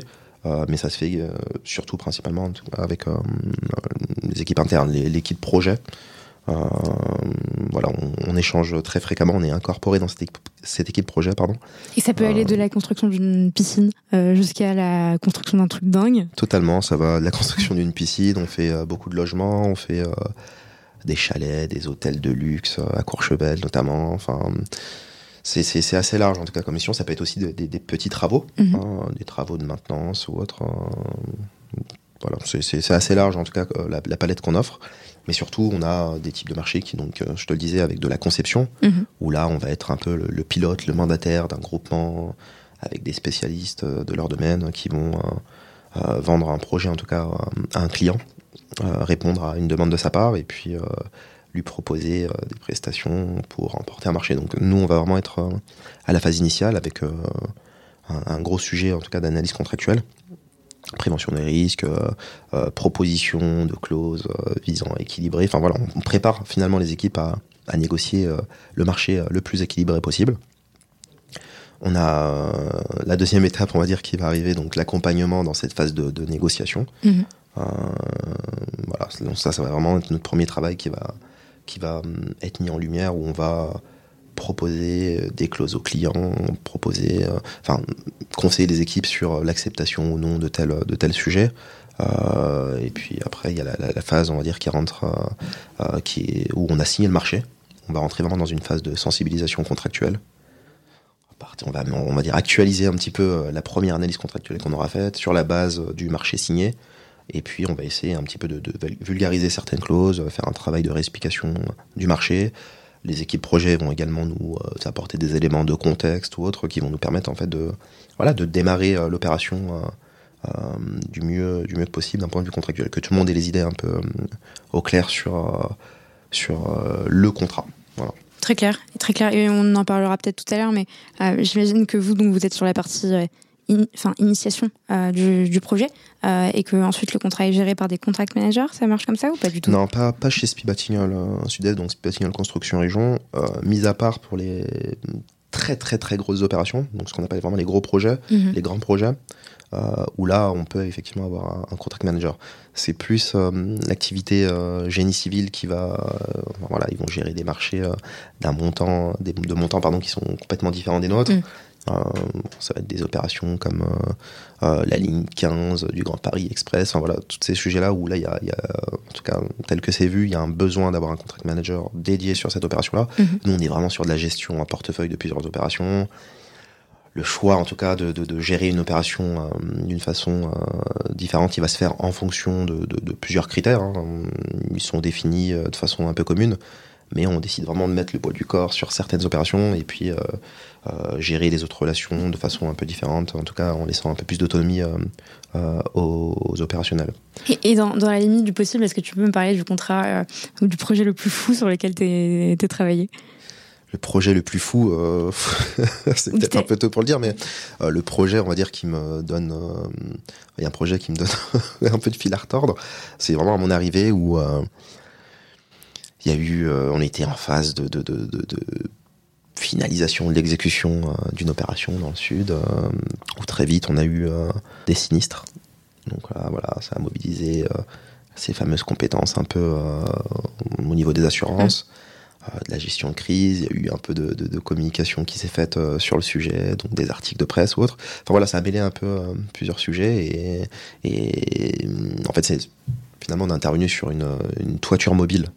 mais ça se fait surtout principalement avec les équipes internes, l'équipe projet. Voilà, on, échange très fréquemment, on est incorporé dans cette équipe, cette équipe projet, pardon. Et ça peut aller de la construction d'une piscine jusqu'à la construction d'un truc dingue. Totalement, ça va de la construction d'une piscine, on fait beaucoup de logements, on fait des chalets, des hôtels de luxe à Courchevel notamment. Enfin, c'est assez large en tout cas comme mission. Ça peut être aussi des, petits travaux, mhm. hein, des travaux de maintenance ou autre. Euh, voilà, c'est assez large en tout cas euh, la, palette qu'on offre. Mais surtout, on a des types de marchés qui, donc, euh, je te le disais, avec de la conception, mhm. où là, on va être un peu le, pilote, le mandataire d'un groupement avec des spécialistes de leur domaine qui vont vendre un projet, en tout cas, à un client, répondre à une demande de sa part, et puis lui proposer euh, des prestations pour remporter un marché. Donc nous, on va vraiment être euh, à la phase initiale avec euh, un, gros sujet, en tout cas d'analyse contractuelle prévention des risques, proposition de clauses visant à équilibrer. Enfin voilà, on, prépare finalement les équipes à, négocier le marché le plus équilibré possible. On a la deuxième étape, on va dire, qui va arriver, donc l'accompagnement dans cette phase de, négociation. Mmh. voilà, donc ça, ça va vraiment être notre premier travail qui va qui va être mis en lumière, où on va proposer euh, des clauses aux clients, proposer, euh, enfin, conseiller les équipes sur l'acceptation ou non de tel, de tel sujet. Euh, et puis après, il y a la, phase, on va dire, qui rentre, qui où on a signé le marché. On va rentrer vraiment dans une phase de sensibilisation contractuelle. On va, on va dire, actualiser un petit peu la première analyse contractuelle qu'on aura faite sur la base du marché signé. Et puis, on va essayer un petit peu de, vulgariser certaines clauses, faire un travail de réexplication du marché. Les équipes projet vont également nous euh, apporter des éléments de contexte ou autres qui vont nous permettre en fait de, voilà, de démarrer euh, l'opération euh, du, mieux, du mieux possible d'un point de vue contractuel. Que tout le monde ait les idées un peu au clair sur, sur le contrat. Voilà. Très clair, très clair. Et on en parlera peut-être tout à l'heure, mais j'imagine que vous, donc, vous êtes sur la partie enfin, initiation euh, du, projet euh, et que ensuite le contrat est géré par des contract managers Ça marche comme ça ou pas du tout? Non, pas, pas chez Spi Batignolles euh, Sud-Est, donc Spi Batignolles Construction Région, mis à part pour les très très très grosses opérations, donc ce qu'on appelle vraiment les gros projets, mhm. les grands projets, où là on peut effectivement avoir un, contract manager. C'est plus l'activité génie civil qui va, voilà, ils vont gérer des marchés d'un montant, des, de montants pardon qui sont complètement différents des nôtres. Mhm. Euh, ça va être des opérations comme euh, euh, la ligne 15 du Grand Paris Express. Enfin, voilà, tous ces sujets-là où là, il y a, en tout cas, tel que c'est vu, il y a un besoin d'avoir un contract manager dédié sur cette opération-là. Mhm. Nous, on est vraiment sur de la gestion, un portefeuille de plusieurs opérations le choix en tout cas de, de, gérer une opération d'une façon différente, il va se faire en fonction de, de plusieurs critères. Hein. Ils sont définis de façon un peu commune, mais on décide vraiment de mettre le poids du corps sur certaines opérations et puis euh, gérer les autres relations de façon un peu différente, en tout cas en laissant un peu plus d'autonomie euh, euh, aux, opérationnels. Et, dans, la limite du possible, est-ce que tu peux me parler du contrat ou du projet le plus fou sur lequel tu as travaillé? Le projet le plus fou, c'est peut-être un peu tôt pour le dire, mais le projet, on va dire, qui me donne, il y a un projet qui me donne un peu de fil à retordre. C'est vraiment à mon arrivée où il y a eu, on était en phase de, de, de, de finalisation de l'exécution euh, d'une opération dans le sud, euh, où très vite on a eu euh, des sinistres. Donc voilà, ça a mobilisé ces fameuses compétences un peu au niveau des assurances, de la gestion de crise. Il y a eu un peu de, communication qui s'est faite sur le sujet, donc des articles de presse ou autres. Enfin voilà, ça a mêlé un peu plusieurs sujets et, en fait, c'est finalement on a intervenu sur une, une toiture mobile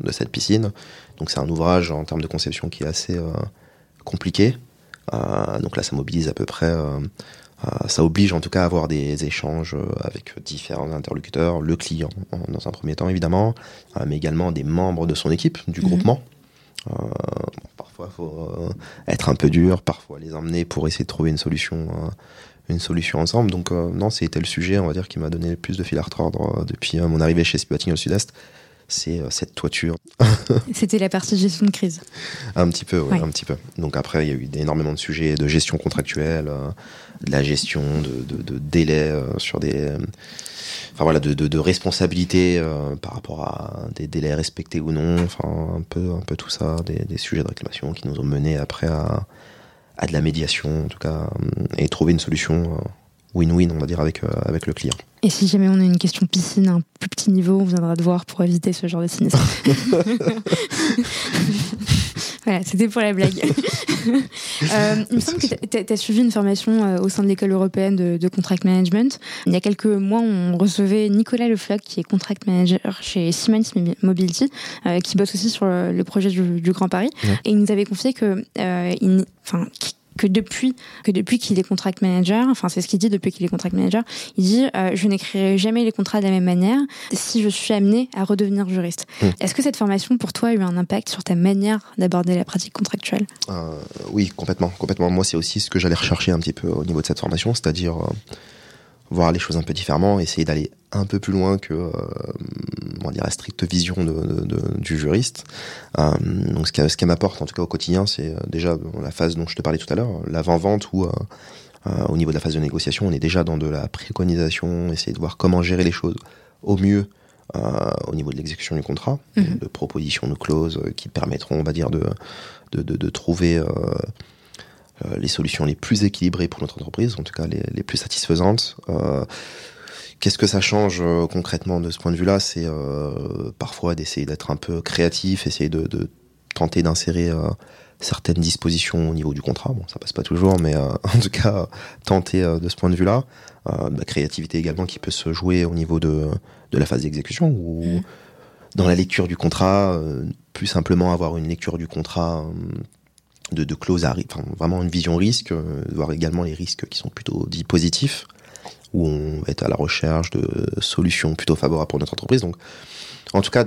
de cette piscine. Donc c'est un ouvrage en termes de conception qui est assez euh, compliqué. Euh, donc là, ça mobilise à peu près, euh, ça oblige en tout cas à avoir des échanges avec différents interlocuteurs, le client dans un premier temps évidemment, mais également des membres de son équipe, du mhm. groupement. parfois, il faut être un peu dur, parfois les emmener pour essayer de trouver une solution une solution ensemble. Donc non, c'était le sujet, on va dire, qui m'a donné le plus de fil à retordre depuis mon arrivée chez Spibating au Sud-Est c'est euh, cette toiture. C'était la partie gestion de crise. Un petit peu, un petit peu. Donc après, il y a eu énormément de sujets de gestion contractuelle, euh, de la gestion de, de, délais euh, sur des, enfin voilà, de, de, responsabilité par rapport à des délais respectés ou non. Enfin un peu, un peu tout ça, des, sujets de réclamation qui nous ont mené après à, à de la médiation en tout cas et trouver une solution win-win, on va dire, avec, avec le client. Et si jamais on a une question piscine à un plus petit niveau, on viendra te voir pour éviter ce genre de sinistre. voilà, c'était pour la blague. euh, il me semble que tu as, suivi une formation euh, au sein de l'école européenne de, de, contract management. Il y a quelques mois, on recevait Nicolas Lefloc, qui est contract manager chez Siemens Mobility, euh, qui bosse aussi sur le, projet du, du, Grand Paris. Ouais. Et il nous avait confié que, euh, il, que depuis que depuis qu'il est contract manager, enfin c'est ce qu'il dit depuis qu'il est contract manager, il dit euh, je n'écrirai jamais les contrats de la même manière si je suis amené à redevenir juriste. Mmh. Est-ce que cette formation pour toi a eu un impact sur ta manière d'aborder la pratique contractuelle? Euh, Oui, complètement, complètement. Moi, c'est aussi ce que j'allais rechercher un petit peu au niveau de cette formation, c'est-à-dire euh, voir les choses un peu différemment, essayer d'aller un peu plus loin que euh, on dire la stricte vision de, de, de, du juriste. Euh, donc ce qu'elle ce qu m'apporte en tout cas au quotidien, c'est euh, déjà la phase dont je te parlais tout à l'heure, l'avant-vente où euh, euh, au niveau de la phase de négociation, on est déjà dans de la préconisation, essayer de voir comment gérer les choses au mieux au niveau de l'exécution du contrat, mmh. de propositions de clauses qui permettront, on va dire, de, de, de trouver euh, les solutions les plus équilibrées pour notre entreprise, en tout cas les, les plus satisfaisantes. Euh, Qu'est-ce que ça change euh, concrètement de ce point de vue-là? C'est euh, parfois d'essayer d'être un peu créatif, essayer de, de tenter d'insérer euh, certaines dispositions au niveau du contrat. Bon, ça passe pas toujours, mais euh, en tout cas tenter de ce point de vue-là. la créativité également qui peut se jouer au niveau de, de la phase d'exécution ou mmh. dans la lecture du contrat, plus simplement avoir une lecture du contrat de, de clauses à enfin, vraiment une vision risque, euh, voir également les risques qui sont plutôt dits positifs, où on va être à la recherche de solutions plutôt favorables pour notre entreprise. Donc, en tout cas,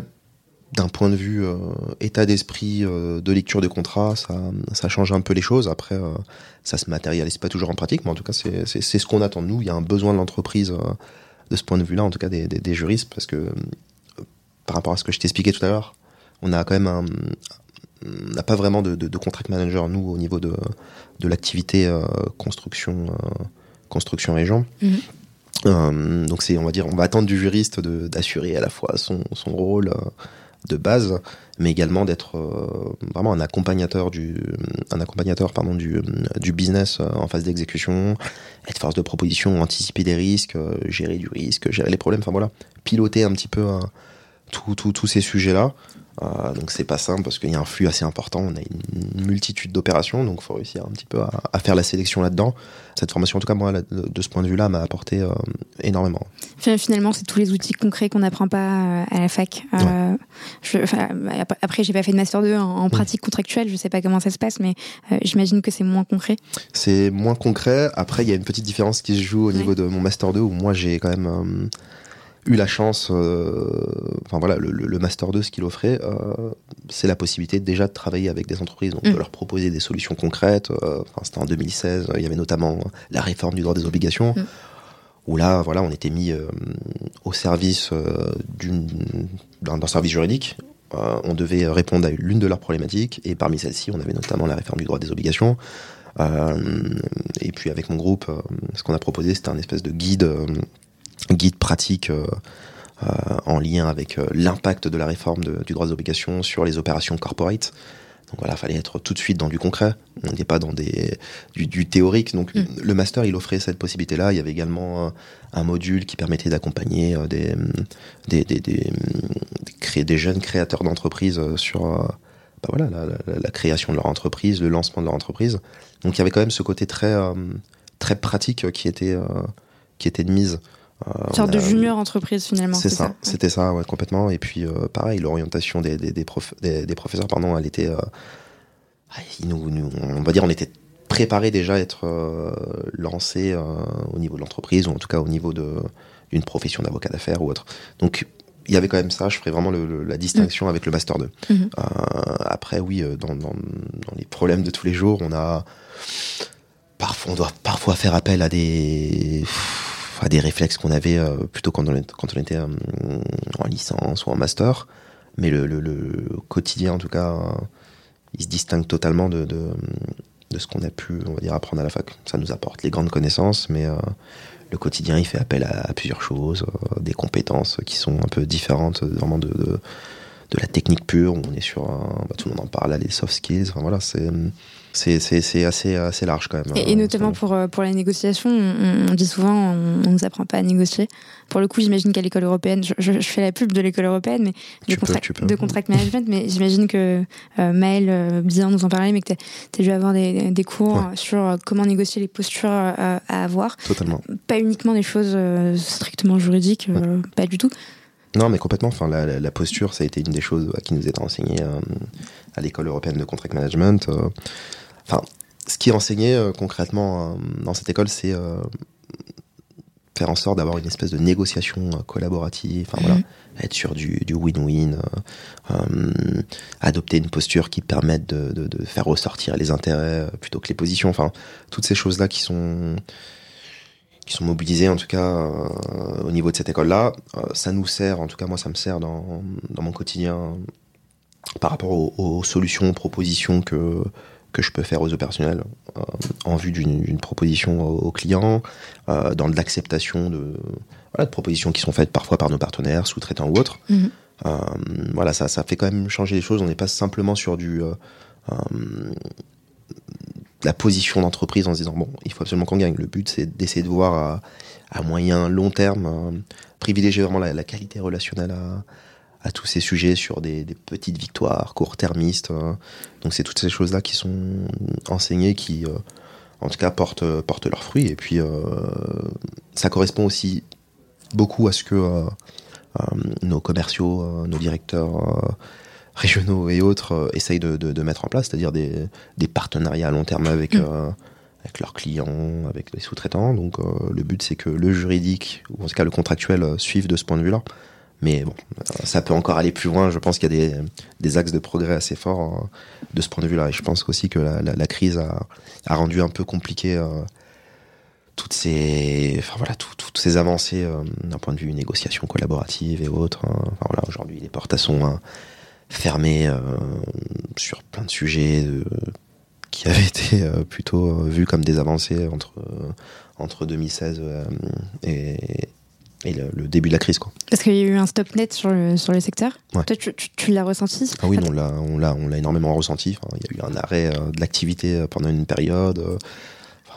d'un point de vue euh, état d'esprit euh, de lecture des contrats, ça, ça change un peu les choses. Après, euh, ça se matérialise pas toujours en pratique, mais en tout cas, c'est ce qu'on attend de nous. Il y a un besoin de l'entreprise de ce point de vue-là, en tout cas des, des, juristes, parce que par rapport à ce que je t'expliquais tout à l'heure, on a quand même un, on n'a pas vraiment de, de, de, contract manager nous au niveau de, de l'activité euh, construction euh, construction région. -hmm. euh, donc c'est on va dire on va attendre du juriste d'assurer à la fois son, son rôle euh, de base, mais également d'être vraiment un accompagnateur du un accompagnateur pardon du, du business en phase d'exécution, être force de proposition, anticiper des risques, gérer du risque, gérer les problèmes, enfin voilà, piloter un petit peu tous tout, ces sujets là. Euh, donc c'est pas simple parce qu'il y a un flux assez important, on a une multitude d'opérations, donc il faut réussir un petit peu à, à faire la sélection là-dedans. Cette formation, en tout cas moi, de ce point de vue-là, m'a apporté euh, énormément. Finalement, c'est tous les outils concrets qu'on n'apprend pas à la fac. Euh, ouais. je, après, j'ai pas fait de master 2 en, en pratique contractuelle, je sais pas comment ça se passe, mais euh, j'imagine que c'est moins concret. C'est moins concret. Après, il y a une petite différence qui se joue au niveau de mon master 2 où moi j'ai quand même euh, eu la chance, euh, enfin voilà, le, le, Master 2, ce qu'il offrait, euh, c'est la possibilité déjà de travailler avec des entreprises, donc mmh. de leur proposer des solutions concrètes. Euh, C'était en 2016, il y avait notamment la réforme du droit des obligations, mmh. où là, voilà, on était mis euh, au service euh, d'un service juridique. Euh, on devait répondre à l'une de leurs problématiques, et parmi celles-ci, on avait notamment la réforme du droit des obligations. et puis avec mon groupe, ce qu'on a proposé, c'était un espèce de guide guide pratique euh, euh, en lien avec euh, l'impact de la réforme de, du droit des obligations sur les opérations corporate. Donc voilà, fallait être tout de suite dans du concret. On n'était pas dans des du, du théorique. Donc mmh. le master, il offrait cette possibilité-là. Il y avait également un, un module qui permettait d'accompagner des, des, des, des, des, des jeunes créateurs d'entreprises sur bah voilà, la, la, la, création de leur entreprise, le lancement de leur entreprise. Donc il y avait quand même ce côté très très pratique qui était qui était de mise. Euh, Une sorte de junior entreprise finalement. C'est ça, ça. c'était ça, ouais, complètement. Et puis euh, pareil, l'orientation des, des, des, prof, des, des, professeurs, pardon, elle était, euh, nous, nous, on va dire, on était préparé déjà à être euh, lancé euh, au niveau de l'entreprise ou en tout cas au niveau d'une profession d'avocat d'affaires ou autre. Donc il y avait quand même ça, je ferais vraiment le, le, la distinction mmh. avec le master 2. Mmh. Euh, après, oui, dans, dans, dans, les problèmes de tous les jours, on a parfois on doit parfois faire appel à des des réflexes qu'on avait euh, plutôt quand on, était euh, en licence ou en master. Mais le, quotidien, en tout cas, euh, il se distingue totalement de, de, ce qu'on a pu, on va dire, apprendre à la fac. Ça nous apporte les grandes connaissances, mais le quotidien, il fait appel à, plusieurs choses, des compétences qui sont un peu différentes, vraiment de, de, la technique pure, où on est sur, bah, tout le monde en parle, les soft skills. Enfin voilà, c'est c'est assez, assez large quand même. Et, hein, notamment pour, euh, pour la négociation, on, dit souvent on, ne nous apprend pas à négocier. Pour le coup, j'imagine qu'à l'école européenne, je, je, fais la pub de l'école européenne, mais de, contract, de contract management, mais j'imagine que euh, Maël euh, bien nous en parlait, mais que tu as, dû avoir des, des cours sur euh, comment négocier les postures à avoir. Totalement. Pas uniquement des choses strictement juridiques, pas du tout. Non, mais complètement. Enfin, la, la, posture, ça a été une des choses qui nous est enseignée à l'école européenne de contract management. Enfin, ce qui est enseigné euh, concrètement euh, dans cette école, c'est euh, faire en sorte d'avoir une espèce de négociation collaborative. Enfin voilà, mhm. être sur du win-win, adopter une posture qui permette de, faire ressortir les intérêts plutôt que les positions. Enfin, toutes ces choses là qui sont qui sont mobilisées en tout cas au niveau de cette école-là, ça nous sert, en tout cas moi ça me sert dans, dans mon quotidien par rapport aux, aux solutions, aux propositions que que je peux faire aux opérationnels euh, en vue d'une proposition aux clients, euh, dans l'acceptation de, voilà, de propositions qui sont faites parfois par nos partenaires, sous-traitants ou autres. Mhm. Euh, voilà, ça, ça fait quand même changer les choses. On n'est pas simplement sur du la position d'entreprise en se disant bon, il faut absolument qu'on gagne. Le but, c'est d'essayer de voir à, à, moyen, long terme, privilégier vraiment la, la, qualité relationnelle à, à tous ces sujets sur des, petites victoires court-termistes. Hein. Donc c'est toutes ces choses-là qui sont enseignées, qui euh, en tout cas portent, portent leurs fruits. Et puis euh, ça correspond aussi beaucoup à ce que euh, nos commerciaux, nos directeurs régionaux et autres essayent de, mettre en place, c'est-à-dire des, partenariats à long terme avec... Mm. avec leurs clients, avec les sous-traitants. Donc le but c'est que le juridique, ou en tout cas le contractuel, suive de ce point de vue-là. Mais bon, ça peut encore aller plus loin. Je pense qu'il y a des, axes de progrès assez forts hein, de ce point de vue-là. Et je pense aussi que la, crise a, a, rendu un peu compliqué euh, toutes ces, enfin voilà, toutes ces avancées euh, d'un point de vue négociation collaborative et autres. Hein. Enfin voilà, aujourd'hui, les portes sont hein, fermées euh, sur plein de sujets qui avaient été plutôt vus comme des avancées entre entre 2016 et et le, début de la crise. Quoi. Parce qu'il y a eu un stop net sur le, sur le secteur. Toi, tu, tu, l'as ressenti Ah oui, on l'a, on l'a, on l'a énormément ressenti. il y a eu un arrêt euh, de l'activité euh, pendant une période. Euh,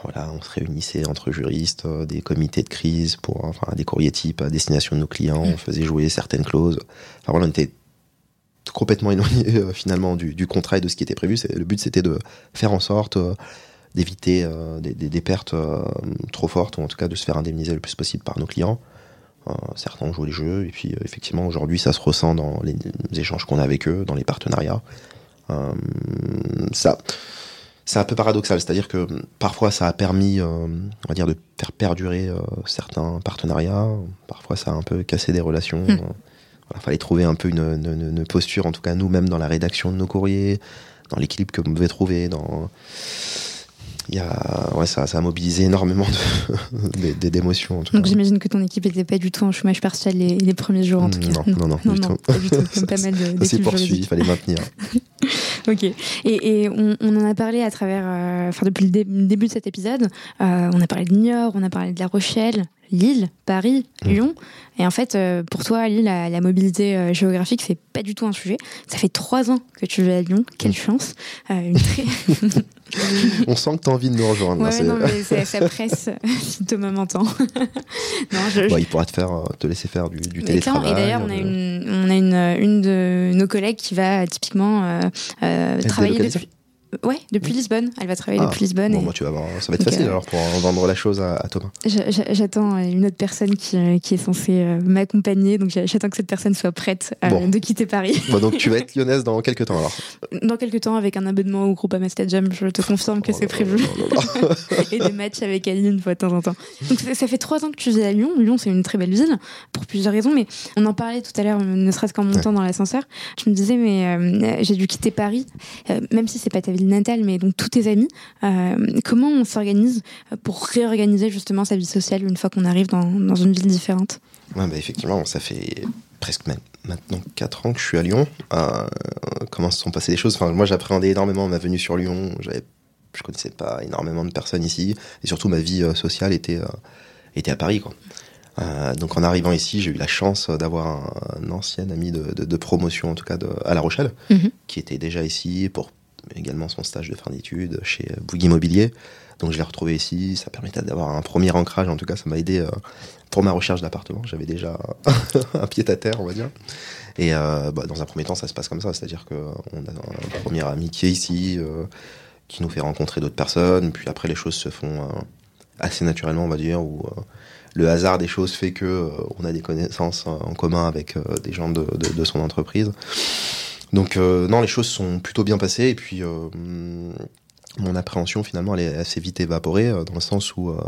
voilà, on se réunissait entre juristes, des comités de crise pour, enfin, des courriers types à destination de nos clients. On faisait jouer certaines clauses. Enfin voilà, on était complètement éloigné finalement du, du, contrat et de ce qui était prévu. Le but, c'était de faire en sorte d'éviter des, des, des, pertes trop fortes, ou en tout cas de se faire indemniser le plus possible par nos clients. Euh, certains ont joué les jeux, et puis euh, effectivement aujourd'hui ça se ressent dans les, échanges qu'on a avec eux, dans les partenariats. Euh, ça, c'est un peu paradoxal, c'est-à-dire que parfois ça a permis, on va dire, de faire perdurer certains partenariats. Parfois ça a un peu cassé des relations. Il hmm. fallait trouver un peu une, une posture, en tout cas nous-mêmes dans la rédaction de nos courriers, dans l'équilibre que vous devez trouver, dans il y a, ouais, ça, ça a mobilisé énormément d'émotions. Donc j'imagine que ton équipe n'était pas du tout en chômage partiel les, les premiers jours en tout cas. Non, non, non, non, non pas du tout. Comme pas mal C'est poursuivi, il fallait maintenir. ok. Et, et on, on, en a parlé à travers, euh, enfin depuis le début de cet épisode, euh, on a parlé de Niort, on a parlé de La Rochelle, Lille, Paris, mmh. Lyon. Et en fait, euh, pour toi, Lille, la, la mobilité euh, géographique, c'est pas du tout un sujet. Ça fait trois ans que tu vas à Lyon. Quelle mmh. chance. Euh, une très... On sent que tu as envie de nous rejoindre. Ouais, non, mais ça presse si Thomas m'entend. je... il pourra te, faire, te laisser faire du, du télétravail. Et d'ailleurs, on a, une, on a une, une de nos collègues qui va typiquement travailler depuis. Ouais, depuis Lisbonne. Elle va travailler depuis ah, Lisbonne. Bon, moi, tu vas voir, ça va être facile euh, alors pour vendre la chose à, Thomas. J'attends une autre personne qui, euh, qui est censée euh, m'accompagner, donc j'attends que cette personne soit prête de quitter Paris. Bon, donc tu vas être lyonnaise dans quelques temps alors Dans quelques temps, avec un abonnement au groupe Stadium, je te confirme que oh c'est prévu. Et des matchs avec Aline une fois de temps en temps. Donc ça fait trois ans que tu vis à Lyon. Lyon, c'est une très belle ville pour plusieurs raisons, mais on en parlait tout à l'heure, ne serait-ce qu'en montant dans l'ascenseur. Je me disais, mais j'ai dû quitter Paris, même si c'est pas ta ville natale, mais donc tous tes amis. Euh, comment on s'organise pour réorganiser justement sa vie sociale une fois qu'on arrive dans, dans, une ville différente? Ouais, bah Effectivement, ça fait presque maintenant 4 ans que je suis à Lyon. Euh, comment se sont passées les choses? Enfin, Moi, j'appréhendais énormément ma venue sur Lyon. J'avais je connaissais pas énormément de personnes ici et surtout ma vie euh, sociale était était à Paris quoi. Euh, donc en arrivant ici, j'ai eu la chance d'avoir un, un, ancien ami de, de, de, promotion, en tout cas de, à La Rochelle, mm -hmm. qui était déjà ici pour également son stage de fin d'études chez Bouygues Immobilier. Donc je l'ai retrouvé ici, ça permettait d'avoir un premier ancrage, en tout cas ça m'a aidé euh, pour ma recherche d'appartement, j'avais déjà un pied à terre on va dire. Et euh, bah, dans un premier temps ça se passe comme ça, c'est-à-dire qu'on a un premier ami qui est ici, euh, qui nous fait rencontrer d'autres personnes, puis après les choses se font assez naturellement on va dire, euh, le hasard des choses fait que on a des connaissances en commun avec des gens de, son entreprise. Donc non, les choses sont plutôt bien passées et puis mon appréhension finalement elle est assez vite évaporée euh, dans le sens où euh,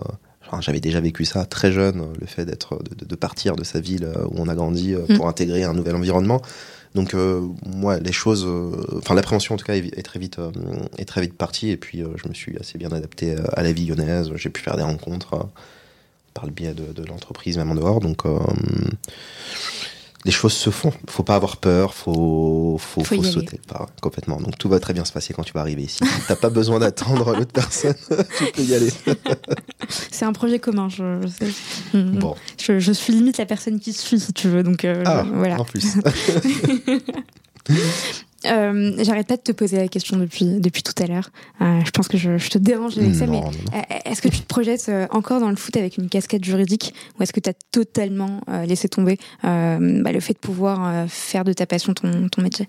j'avais déjà vécu ça très jeune, le fait d'être de, de, partir de sa ville euh, où on a grandi mmh. pour intégrer un nouvel environnement. Donc euh, moi les choses, enfin euh, l'appréhension en tout cas est, est très vite euh, est très vite partie et puis je me suis assez bien adapté à la vie lyonnaise. J'ai pu faire des rencontres par le biais de, de l'entreprise même en dehors. Donc les choses se font. Faut pas avoir peur, faut faut, faut, faut sauter pas complètement. Donc tout va très bien se passer quand tu vas arriver ici. T'as pas besoin d'attendre l'autre personne, tu peux y aller. C'est un projet commun, je, je sais. Bon. Je, je, suis limite la personne qui suit, si tu veux. Donc euh, ah, voilà. En plus. Euh, J'arrête pas de te poser la question depuis, depuis tout à l'heure. Euh, je pense que je, je te dérange avec ça, mais non. est-ce que tu te projettes encore dans le foot avec une casquette juridique ou est-ce que tu as totalement euh, laissé tomber euh, bah, le fait de pouvoir euh, faire de ta passion ton, ton métier?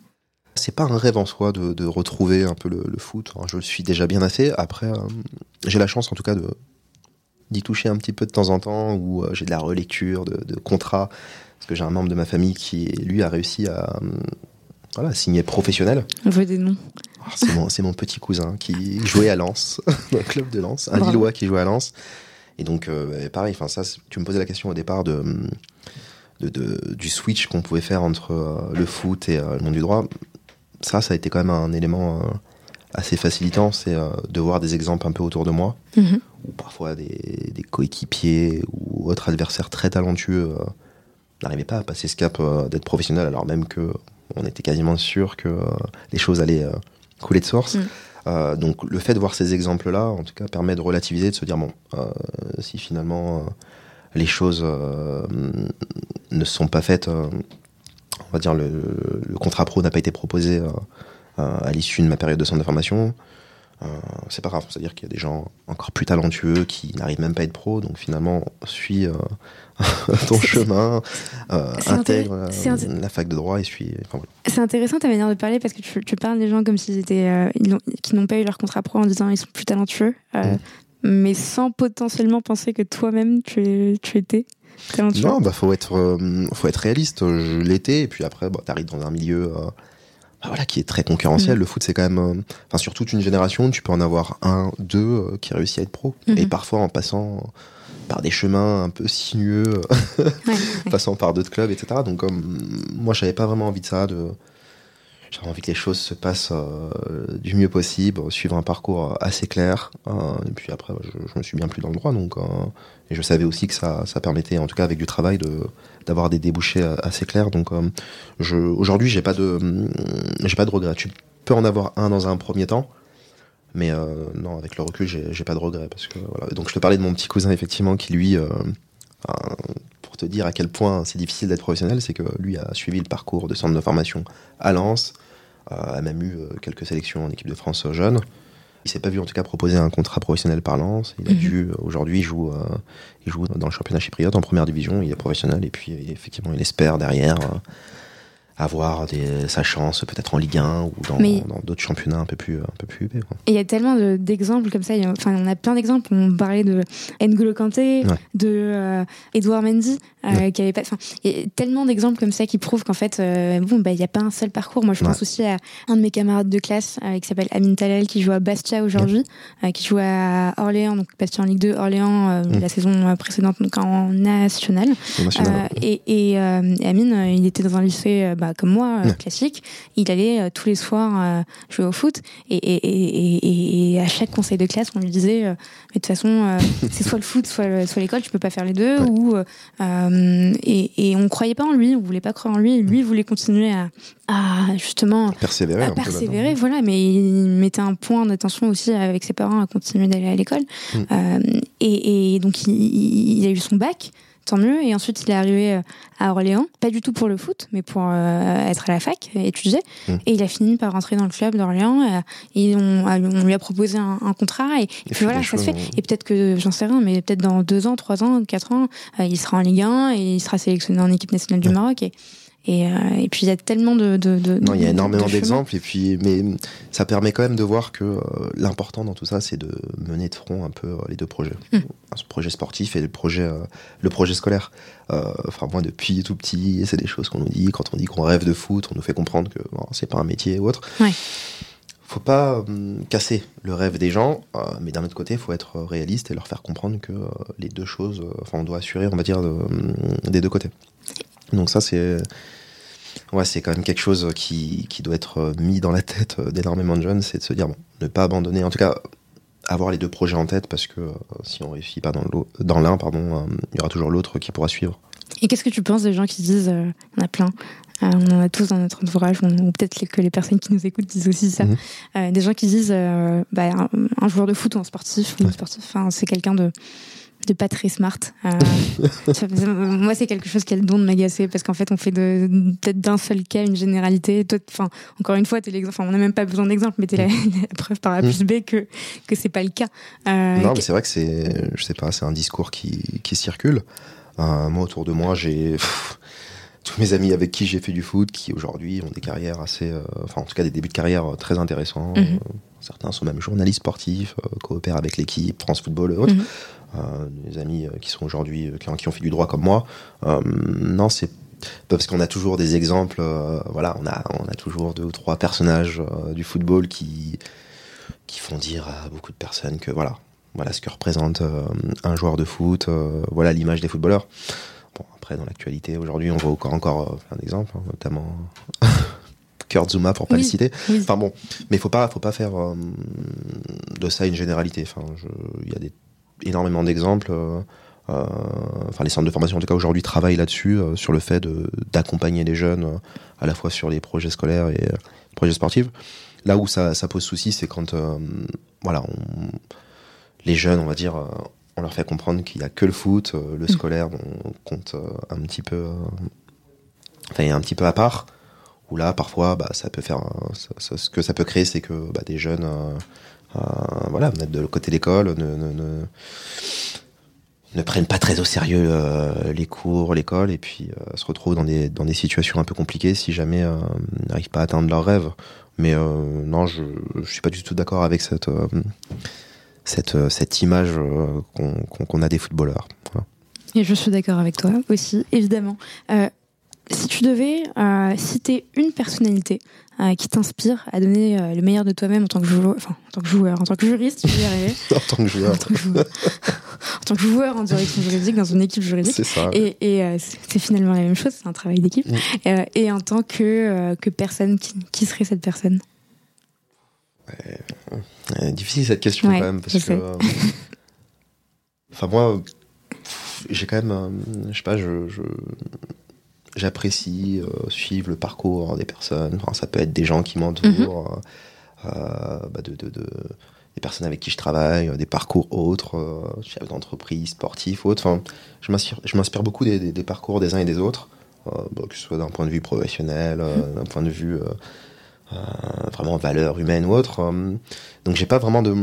C'est pas un rêve en soi de, de retrouver un peu le, le foot. Enfin, je le suis déjà bien assez. Après, euh, j'ai la chance en tout cas de d'y toucher un petit peu de temps en temps où euh, j'ai de la relecture de, de contrats parce que j'ai un membre de ma famille qui lui a réussi à voilà, signé professionnel. On veut des noms. Oh, c'est mon, mon, petit cousin qui jouait à Lens, dans le club de Lens, un Bravo. Lillois qui jouait à Lens. Et donc, euh, pareil, enfin ça, tu me posais la question au départ de, de, de du switch qu'on pouvait faire entre euh, le foot et euh, le monde du droit. Ça, ça a été quand même un élément assez facilitant, c'est de voir des exemples un peu autour de moi, mm -hmm. ou parfois des, des coéquipiers ou autres adversaires très talentueux n'arrivaient pas à passer ce cap d'être professionnel, alors même que on était quasiment sûr que euh, les choses allaient euh, couler de source. Mm. Euh, donc le fait de voir ces exemples-là, en tout cas, permet de relativiser, de se dire bon, si finalement les choses ne sont pas faites, on va dire le, le contrat pro n'a pas été proposé à l'issue de ma période de centre de formation. Euh, c'est pas grave, c'est-à-dire qu'il y a des gens encore plus talentueux qui n'arrivent même pas à être pro, donc finalement, suis euh, ton chemin, euh, intègre la fac de droit et suis. Enfin, voilà. C'est intéressant ta manière de parler parce que tu, tu parles des gens comme s'ils étaient, qui n'ont pas eu leur contrat pro en disant ils sont plus talentueux, mm. mais sans potentiellement penser que toi-même tu, tu étais. Talentueux. Non, bah faut être, faut être réaliste. Je l'étais, et puis après, bah, t'arrives dans un milieu bah voilà, qui est très concurrentiel. Mmh. Le foot, c'est quand même, euh, enfin, sur toute une génération, tu peux en avoir un, deux euh, qui réussit à être pro. Mmh. Et parfois, en passant par des chemins un peu sinueux, ouais, passant par d'autres clubs, etc. Donc, comme moi, j'avais pas vraiment envie de ça, de, j'avais envie que les choses se passent euh, du mieux possible, suivre un parcours assez clair. Euh, et puis après, je, je, me suis bien plus dans le droit, donc euh, et je savais aussi que ça, ça permettait, en tout cas avec du travail, de d'avoir des débouchés assez clairs. Donc, euh, je, aujourd'hui, j'ai pas de, j'ai pas de regrets. Tu peux en avoir un dans un premier temps, mais euh, non, avec le recul, j'ai pas de regrets parce que voilà. Donc, je te parlais de mon petit cousin effectivement qui lui pour te dire à quel point c'est difficile d'être professionnel, c'est que lui a suivi le parcours de centre de formation à Lens, euh, a même eu euh, quelques sélections en équipe de France jeune. Il s'est pas vu en tout cas proposer un contrat professionnel par Lens. Il a Mhm. mm -hmm. dû aujourd'hui il joue, euh, il joue dans le championnat chypriote en première division. Il est professionnel et puis effectivement il espère derrière avoir des, sa chance peut-être en Ligue 1 ou dans d'autres championnats un peu plus un peu plus Et il y a tellement d'exemples de, comme ça. A, enfin, on a plein d'exemples. On parlait de N'Golo Kanté, ouais. de euh, Edouard Mendy, euh, ouais. qui avait pas. Enfin, il y a tellement d'exemples comme ça qui prouvent qu'en fait, euh, bon, bah, il n'y a pas un seul parcours. Moi, je pense ouais. aussi à un de mes camarades de classe qui s'appelle Amin Talal, qui joue à Bastia aujourd'hui, qui joue à Orléans, donc Bastia en Ligue 2, Orléans mm. la saison précédente, donc en national. national et, et, et Amin, il était dans un lycée. Bah, comme moi, euh, classique, il allait euh, tous les soirs euh, jouer au foot et, et, et, à chaque conseil de classe, on lui disait mais de toute façon, c'est soit le foot, soit, soit l'école, tu peux pas faire les deux. Ouais. Ou, et, on croyait pas en lui, on voulait pas croire en lui. Lui, voulait continuer à, à justement persévérer, à persévérer voilà, mais il mettait un point d'attention aussi avec ses parents à continuer d'aller à l'école. Mm. et, donc, il, il, a eu son bac tant mieux. Et ensuite, il est arrivé euh, à Orléans, pas du tout pour le foot, mais pour euh, être à la fac, étudier. Mm. Et il a fini par rentrer dans le club d'Orléans. euh, Et on, on lui a proposé un, un contrat. Et, puis voilà, ça se fait. hein. Et peut-être que, j'en sais rien, mais peut-être dans deux ans, trois ans, quatre ans, euh, il sera en Ligue 1 et il sera sélectionné en équipe nationale du. Maroc. Et, et, euh, et puis il y a tellement de. de, de Non, il y a énormément de d'exemples et puis, mais ça permet quand même de voir que euh, l'important dans tout ça, c'est de mener de front un peu euh, les deux projets, Mm. ce projet sportif et le projet, le projet scolaire. Enfin, moi, depuis tout petit, c'est des choses qu'on nous dit quand on dit qu'on rêve de foot, on nous fait comprendre que bon, c'est pas un métier ou autre. Ouais. Faut pas hum, casser le rêve des gens, euh, mais d'un autre côté, il faut être réaliste et leur faire comprendre que euh, les deux choses, enfin, on doit assurer, on va dire, de- hum, des deux côtés. Donc ça, c'est Ouais, c'est quand même quelque chose qui, qui doit être euh, mis dans la tête euh, d'énormément de jeunes, c'est de se dire, bon, ne pas abandonner, en tout cas, avoir les deux projets en tête, parce que euh, si on réussit pas dans l'un, pardon, euh, il y aura toujours l'autre qui pourra suivre. Et qu'est-ce que tu penses des gens qui disent, euh, en a plein, euh, on en a tous dans notre entourage, on- ou peut-être que les personnes qui nous écoutent disent aussi ça, Mhm. Euh, des gens qui disent, euh, bah, un, un joueur de foot ou un sportif, ou sportive, enfin, c'est quelqu'un de de pas très smart. Euh, moi, c'est quelque chose qui a le don de m'agacer parce qu'en fait, on fait peut-être d'un seul cas une généralité. Enfin, encore une fois, l'exemple. Enfin, on n'a même pas besoin d'exemple, mais t'es la, la preuve par A plus B que que c'est pas le cas. Euh, non, mais c'est vrai que c'est, je sais pas, c'est un discours qui, qui circule. Euh, moi, autour de moi, j'ai tous mes amis avec qui j'ai fait du foot, qui aujourd'hui ont des carrières assez, enfin, en tout cas, des débuts de carrière très intéressants. Mhm. Certains sont même journalistes sportifs, coopèrent avec l'équipe, France Football et autres. Mhm. Des amis euh, qui sont aujourd'hui, euh, qui, ont- fait du droit comme moi. Euh, non, c'est parce qu'on a toujours des exemples. euh, voilà, on a, on a toujours deux ou trois personnages euh, du football qui, qui font dire à beaucoup de personnes que voilà, voilà ce que représente euh, un joueur de foot, euh, voilà l'image des footballeurs. Bon, après, dans l'actualité, aujourd'hui, on voit encore, encore euh, plein d'exemples, hein, notamment Kurt Zuma, pour pas Oui. le citer. oui. Enfin bon, mais faut pas, faut pas faire euh, de ça une généralité. Enfin, il y a des, énormément d'exemples. euh, euh, enfin, les centres de formation, en tout cas aujourd'hui, travaillent là-dessus, euh, sur le fait d'accompagner les jeunes, euh, à la fois sur les projets scolaires et euh, projets sportifs. Là où ça, ça pose souci, c'est quand, voilà, on- les jeunes, on va dire, on leur fait comprendre qu'il y a que le foot, le scolaire, on compte un petit peu, enfin, un petit peu à part où là parfois bah, ça peut faire un- ça- ça- ce que ça peut créer c'est que bah, des jeunes voilà mettre de côté l'école ne, ne, ne, ne prennent pas très au sérieux euh, les cours l'école et puis euh, se retrouvent dans des dans des situations un peu compliquées si jamais euh, n'arrivent pas à atteindre leurs rêves mais euh, non je je suis pas du tout d'accord avec cette euh, cette euh, cette image euh, qu'on a des footballeurs. Et je suis d'accord avec toi aussi, évidemment. Euh, si tu devais euh, citer une personnalité euh, qui t'inspire à donner euh, le meilleur de toi-même en tant que joueur, enfin en tant que joueur, en tant que juriste, vais y arriver, en tant que joueur. En tant que joueur, en tant que joueur en direction juridique dans une équipe juridique. c'est ça. Et, et c'est finalement la même chose, c'est un travail d'équipe. Et en tant que, que personne, qui, qui serait cette personne? Difficile cette question Ouais, quand même parce que enfin moi j'ai quand même je sais pas je, je- j'apprécie euh, suivre le parcours des personnes enfin, ça peut être des gens qui m'entourent Mhm. euh, euh, bah, de, de, de- des personnes avec qui je travaille euh, des parcours autres euh, chefs d'entreprise sportifs autres enfin je m'inspire beaucoup des, des- des parcours des uns et des autres bah, que ce soit d'un point de vue professionnel euh, d'un point de vue vraiment valeur humaine ou autre. donc j'ai pas vraiment de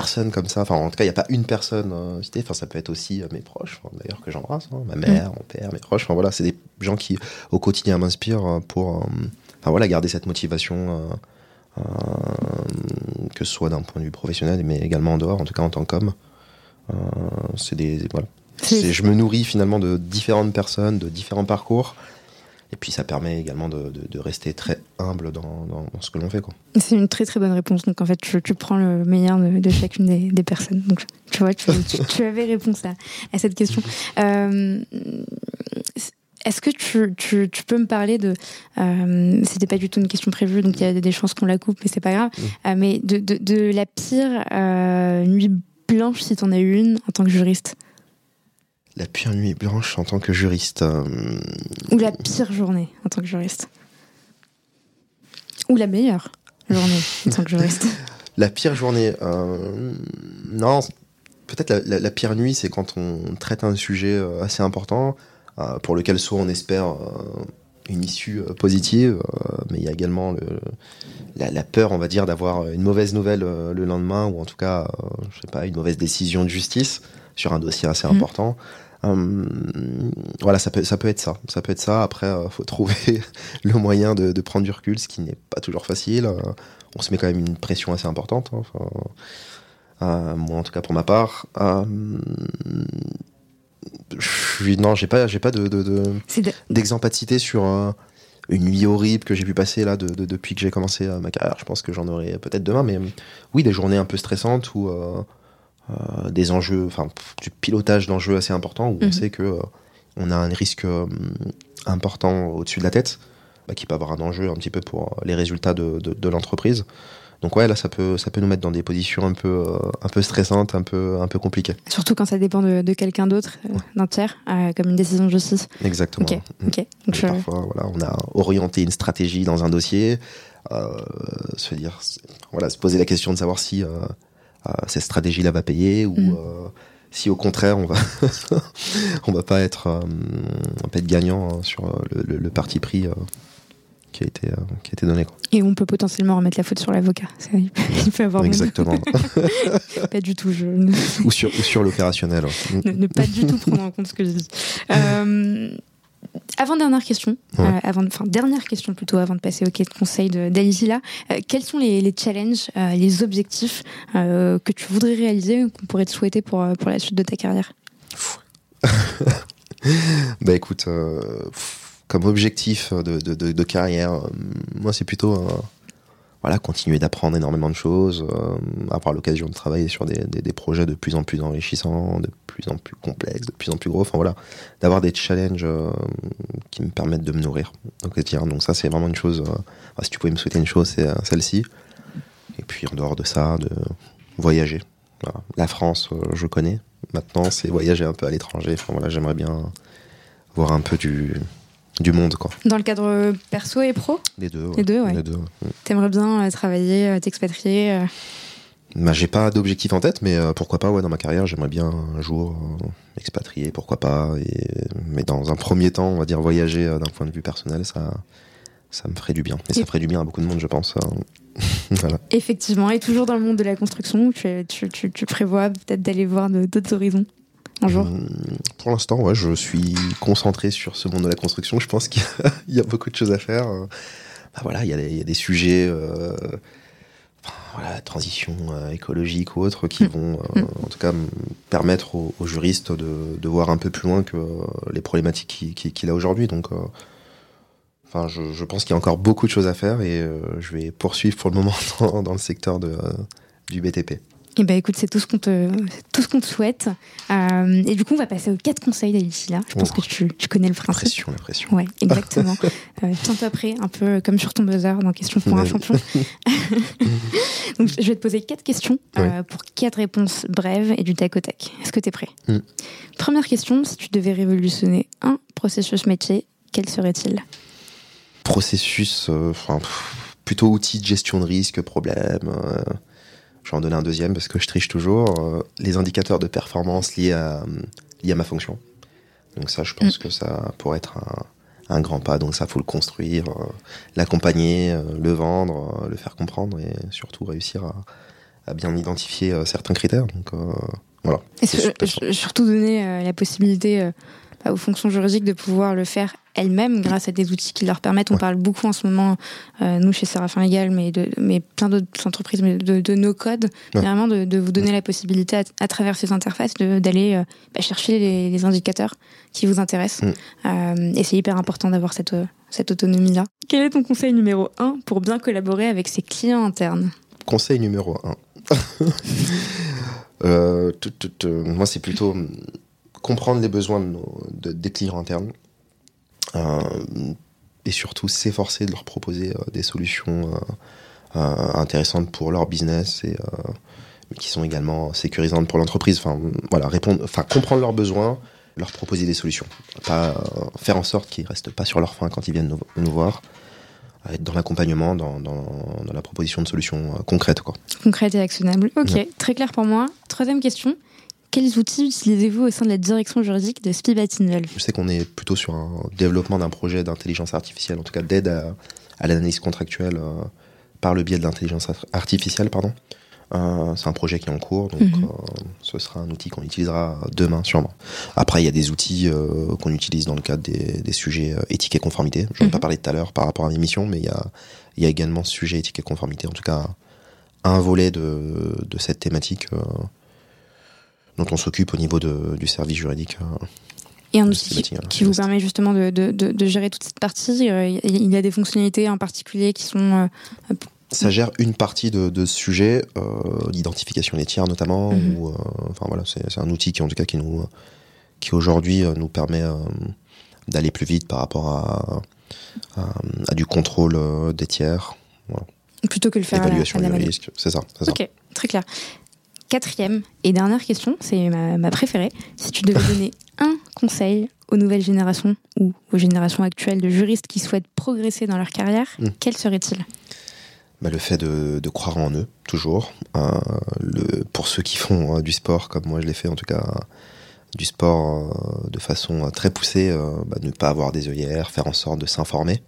personne comme ça. Enfin, en tout cas, il n'y a pas une personne citée. Enfin, ça peut être aussi euh, mes proches, d'ailleurs que j'embrasse, hein, ma mère, mon père, mes proches. Enfin voilà, c'est des gens qui au quotidien m'inspirent euh, pour, euh, enfin voilà, garder cette motivation. euh, que ce soit d'un point de vue professionnel, mais également en dehors, en tout cas en tant qu'homme. Euh, c'est des voilà. Je me nourris finalement de différentes personnes, de différents parcours. Et puis ça permet également de, de- de rester très humble dans, dans- dans ce que l'on fait. C'est une très très bonne réponse. Donc en fait, tu, tu prends le meilleur de, de chacune des, des personnes. Donc tu vois, tu, tu- tu avais réponse à, à cette question. Euh, Est-ce que tu, tu, tu peux me parler de. Euh, C'était pas du tout une question prévue, donc il y a des chances qu'on la coupe, mais c'est pas grave. Euh, mais de, de, de la pire nuit blanche, si t'en as eu une, en tant que juriste? La pire nuit blanche en tant que juriste. euh, Ou la pire journée en tant que juriste. Ou la meilleure journée en tant que juriste. la pire journée. euh, non, peut-être la, la, pire nuit, c'est quand on traite un sujet assez important pour lequel soit on espère une issue positive, mais il y a également le, la, la, peur, on va dire, d'avoir une mauvaise nouvelle le lendemain ou en tout cas, je sais pas, une mauvaise décision de justice sur un dossier assez mmh. Hum, voilà, ça peut, ça peut être ça. Ça peut être ça. Après, il faut trouver le moyen de, de, prendre du recul, ce qui n'est pas toujours facile. on se met quand même une pression assez importante. Hein. Euh, moi, en tout cas, pour ma part. Euh, non, j'ai pas, j'ai pas de, d'exemple de, à citer sur une nuit horrible que j'ai pu passer là de, depuis que j'ai commencé ma carrière. Je pense que j'en aurai peut-être demain, mais oui, des journées un peu stressantes où euh, euh, des enjeux, enfin du pilotage d'enjeux assez importants où on mhm. sait que euh, on a un risque euh, important au-dessus de la tête, bah, qui peut avoir un enjeu un petit peu pour les résultats de, de, l'entreprise. Donc ouais, là, ça peut, ça peut nous mettre dans des positions un peu, un peu stressantes, un peu, un peu compliquées. Surtout quand ça dépend de, de quelqu'un d'autre, d'un tiers, comme une décision de justice. Exactement. Donc Parfois, voilà, on a orienté une stratégie dans un dossier, se dire, voilà, se poser la question de savoir si euh, cette stratégie-là va payer ou mm. euh, si au contraire on va on va pas être euh, on va être gagnant hein, sur le, parti pris qui a été qui a été donné et on peut potentiellement remettre la faute sur l'avocat. Il peut avoir exactement. Pas du tout je... ou sur ou sur l'opérationnel ne, pas du tout prendre en compte ce que je dis avant dernière question, euh, avant, enfin dernière question plutôt avant de passer au quai de conseil d'Alizila, euh, quels sont les, challenges, euh, les objectifs que tu voudrais réaliser, qu'on pourrait te souhaiter pour, pour la suite de ta carrière? Bah écoute, comme objectif de, de, de carrière, moi c'est plutôt continuer d'apprendre énormément de choses, euh, avoir l'occasion de travailler sur des, projets de plus en plus enrichissants, de plus en plus complexes, de plus en plus gros. Enfin voilà, d'avoir des challenges euh, qui me permettent de me nourrir. Donc, ça, c'est vraiment une chose. Euh, si tu pouvais me souhaiter une chose, c'est celle-ci. Et puis en dehors de ça, de voyager. La France, je connais. Maintenant, c'est voyager un peu à l'étranger. Enfin voilà, j'aimerais bien voir un peu du du monde quoi. Dans le cadre perso et pro Les deux. Les deux, ouais. Les deux, T'aimerais bien euh, travailler, euh, t'expatrier euh bah, j'ai pas d'objectif en tête, mais pourquoi pas, ouais, dans ma carrière, j'aimerais bien un jour m'expatrier, pourquoi pas. Et... Mais dans un premier temps, on va dire voyager d'un point de vue personnel, ça, ça me ferait du bien. Et, ça ferait du bien à beaucoup de monde, je pense. voilà. Effectivement, et toujours dans le monde de la construction, tu, tu, tu, tu prévois peut-être d'aller voir d'autres horizons Hum, pour l'instant, ouais, je suis concentré sur ce monde de la construction. Je pense qu'il y, a beaucoup de choses à faire. Bah voilà, il y, a des sujets, euh, voilà, transition euh, écologique ou autre, qui hum. vont, euh, hum. en tout cas, permettre aux, juristes de, de, voir un peu plus loin que les problématiques qu'il a aujourd'hui. Donc, enfin, je, je pense qu'il y a encore beaucoup de choses à faire et je vais poursuivre pour le moment dans, dans le secteur de, du BTP. Eh ben écoute, c'est tout ce qu'on te, tout ce qu'on te souhaite. Euh, et du coup, on va passer aux quatre conseils d'ici là. Je pense que tu, tu, connais le principe. La pression, la pression. Ouais, exactement. euh, Tiens-toi prêt, un peu comme sur ton buzzer dans Question pour un champion. Donc, je vais te poser quatre questions euh, pour quatre réponses brèves et du tac au tac. Est-ce que tu es prêt mm. Première question, si tu devais révolutionner un processus métier, quel serait-il? Processus, euh, enfin, plutôt outil de gestion de risque, problème je vais en donner un deuxième parce que je triche toujours. Euh, les indicateurs de performance liés à, liés à ma fonction. Donc ça, je pense mm. que ça pourrait être un, un, grand pas. Donc ça, faut le construire, euh, l'accompagner, euh, le vendre, le faire comprendre et surtout réussir à, à bien identifier certains critères. Donc voilà. Et surtout donner la possibilité aux fonctions juridiques de pouvoir le faire elles-mêmes grâce à des outils qui leur permettent. On parle beaucoup en ce moment, euh, nous chez Séraphin Legal, mais, de, mais plein d'autres entreprises, mais de, de nos codes, vraiment de, de, vous donner la possibilité à, travers ces interfaces d'aller euh, bah, chercher les, les, indicateurs qui vous intéressent. Mm. Euh, et c'est hyper important d'avoir cette, cette autonomie-là. Quel est ton conseil numéro un pour bien collaborer avec ses clients internes? Conseil numéro un. euh, moi, c'est plutôt comprendre les besoins de des clients internes euh, et surtout s'efforcer de leur proposer euh, des solutions euh, intéressantes pour leur business et mais qui sont également sécurisantes pour l'entreprise. Enfin, voilà, répondre, enfin, comprendre leurs besoins, leur proposer des solutions. Pas faire en sorte qu'ils restent pas sur leur faim quand ils viennent nous, nous voir. Être dans l'accompagnement, dans, dans, dans, la proposition de solutions concrètes. Quoi. Concrètes et actionnables. Ok, très clair pour moi. Troisième question. Quels outils utilisez-vous au sein de la direction juridique de Spibatinvel Je sais qu'on est plutôt sur un développement d'un projet d'intelligence artificielle, en tout cas d'aide à, l'analyse contractuelle euh, par le biais de l'intelligence artificielle, pardon. Euh, c'est un projet qui est en cours, donc mhm. euh, ce sera un outil qu'on utilisera demain sûrement. Après, il y a des outils euh, qu'on utilise dans le cadre des, des sujets éthique et conformité. Je n'en ai pas mhm. parlé tout à l'heure par rapport à l'émission, mais il y a, il y a également ce sujet éthique et conformité. En tout cas, un volet de, de cette thématique dont on s'occupe au niveau de, du service juridique. Et un outil qui, vous permet justement de, de, de, gérer toute cette partie. Il y a des fonctionnalités en particulier qui sont ça gère une partie de, de ce sujet, euh, l'identification des tiers notamment. Mhm. Ou, euh, enfin voilà, c'est un outil qui en tout cas qui nous, qui aujourd'hui euh, nous permet euh, d'aller plus vite par rapport à, à, du contrôle des tiers. Voilà. Plutôt que le faire Évaluation du risque, c'est ça, ça. Ok, très clair. Quatrième et dernière question, c'est ma, ma, préférée. Si tu devais donner un conseil aux nouvelles générations ou aux générations actuelles de juristes qui souhaitent progresser dans leur carrière, hmm. quel serait-il? Bah, le fait de, de, croire en eux, toujours. Euh, le, pour ceux qui font euh, du sport, comme moi je l'ai fait en tout cas, du sport euh, de façon très poussée, bah, ne pas avoir des œillères, faire en sorte de s'informer,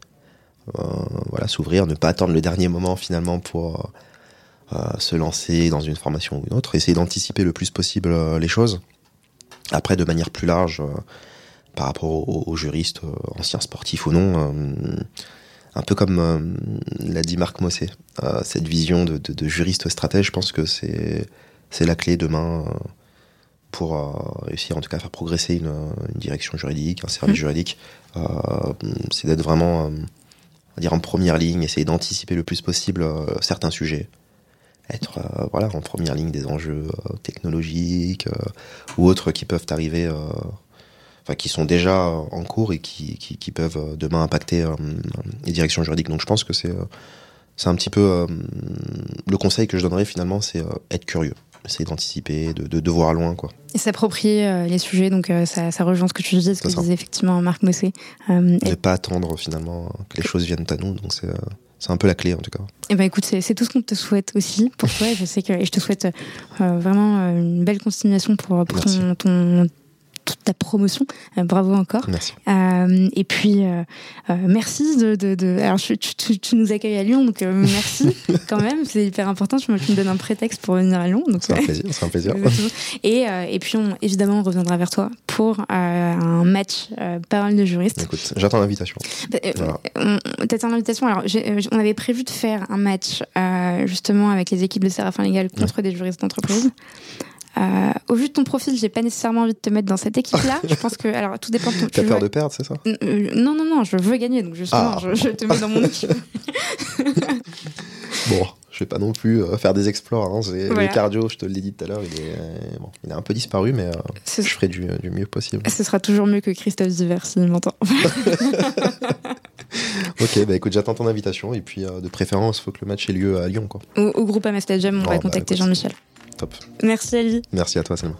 voilà, s'ouvrir, ne pas attendre le dernier moment finalement pour se lancer dans une formation ou une autre, essayer d'anticiper le plus possible les choses. Après, de manière plus large, par rapport aux, aux juristes, anciens sportifs ou non, un peu comme euh, l'a dit Marc Mossé, euh, cette vision de, de, juriste stratège, je pense que c'est la clé demain euh, pour réussir en tout cas à faire progresser une, une direction juridique, un service mmh. juridique. c'est d'être vraiment dire en première ligne, essayer d'anticiper le plus possible certains sujets, être voilà en première ligne des enjeux technologiques ou autres qui peuvent arriver qui sont déjà en cours et qui, qui, peuvent euh, demain impacter euh, les directions juridiques. Donc je pense que c'est euh, c'est un petit peu le conseil que je donnerais finalement, c'est être curieux, essayer d'anticiper, de, de, de, voir loin quoi. Et s'approprier les sujets, donc ça, ça, rejoint ce que tu disais, ce que disait effectivement Marc Mossé. ne pas attendre finalement que les choses viennent à nous, donc c'est c'est un peu la clé en tout cas. Et eh ben écoute, c'est tout ce qu'on te souhaite aussi pour toi. je sais que et je te souhaite vraiment une belle continuation pour, pour ton, ton, toute ta promotion. Euh, bravo encore. Merci. Euh, et puis, euh, merci de, de, de... Alors, tu, tu, tu, nous accueilles à Lyon, donc merci quand même. C'est hyper important. Tu me donnes un prétexte pour venir à Lyon. Donc, c'est un plaisir. C'est un plaisir. et, et puis, on, évidemment, on reviendra vers toi pour un match parole de juriste. Écoute, j'attends l'invitation. T'attends l'invitation. Alors, on avait prévu de faire un match justement avec les équipes de Séraphin Légal contre des juristes d'entreprise. Euh, au vu de ton profil, j'ai pas nécessairement envie de te mettre dans cette équipe-là. je pense que, alors, tout dépend de ton. T'as peur de perdre, c'est ça? Euh, Non, non, non, je veux gagner, donc justement, ah. je, te mets dans mon équipe. bon, je vais pas non plus euh, faire des exploits. Hein. Le cardio, je te l'ai dit tout à l'heure, il est, bon, il est un peu disparu, mais je ferai du, du, mieux possible. Ce sera toujours mieux que Christophe Ziver, s'il m'entend. ok, bah écoute, j'attends ton invitation et puis de préférence, il faut que le match ait lieu à Lyon. Quoi. Au, groupe Amastage on va bah, contacter Jean-Michel. Top. Merci Ali. Merci à toi Selma.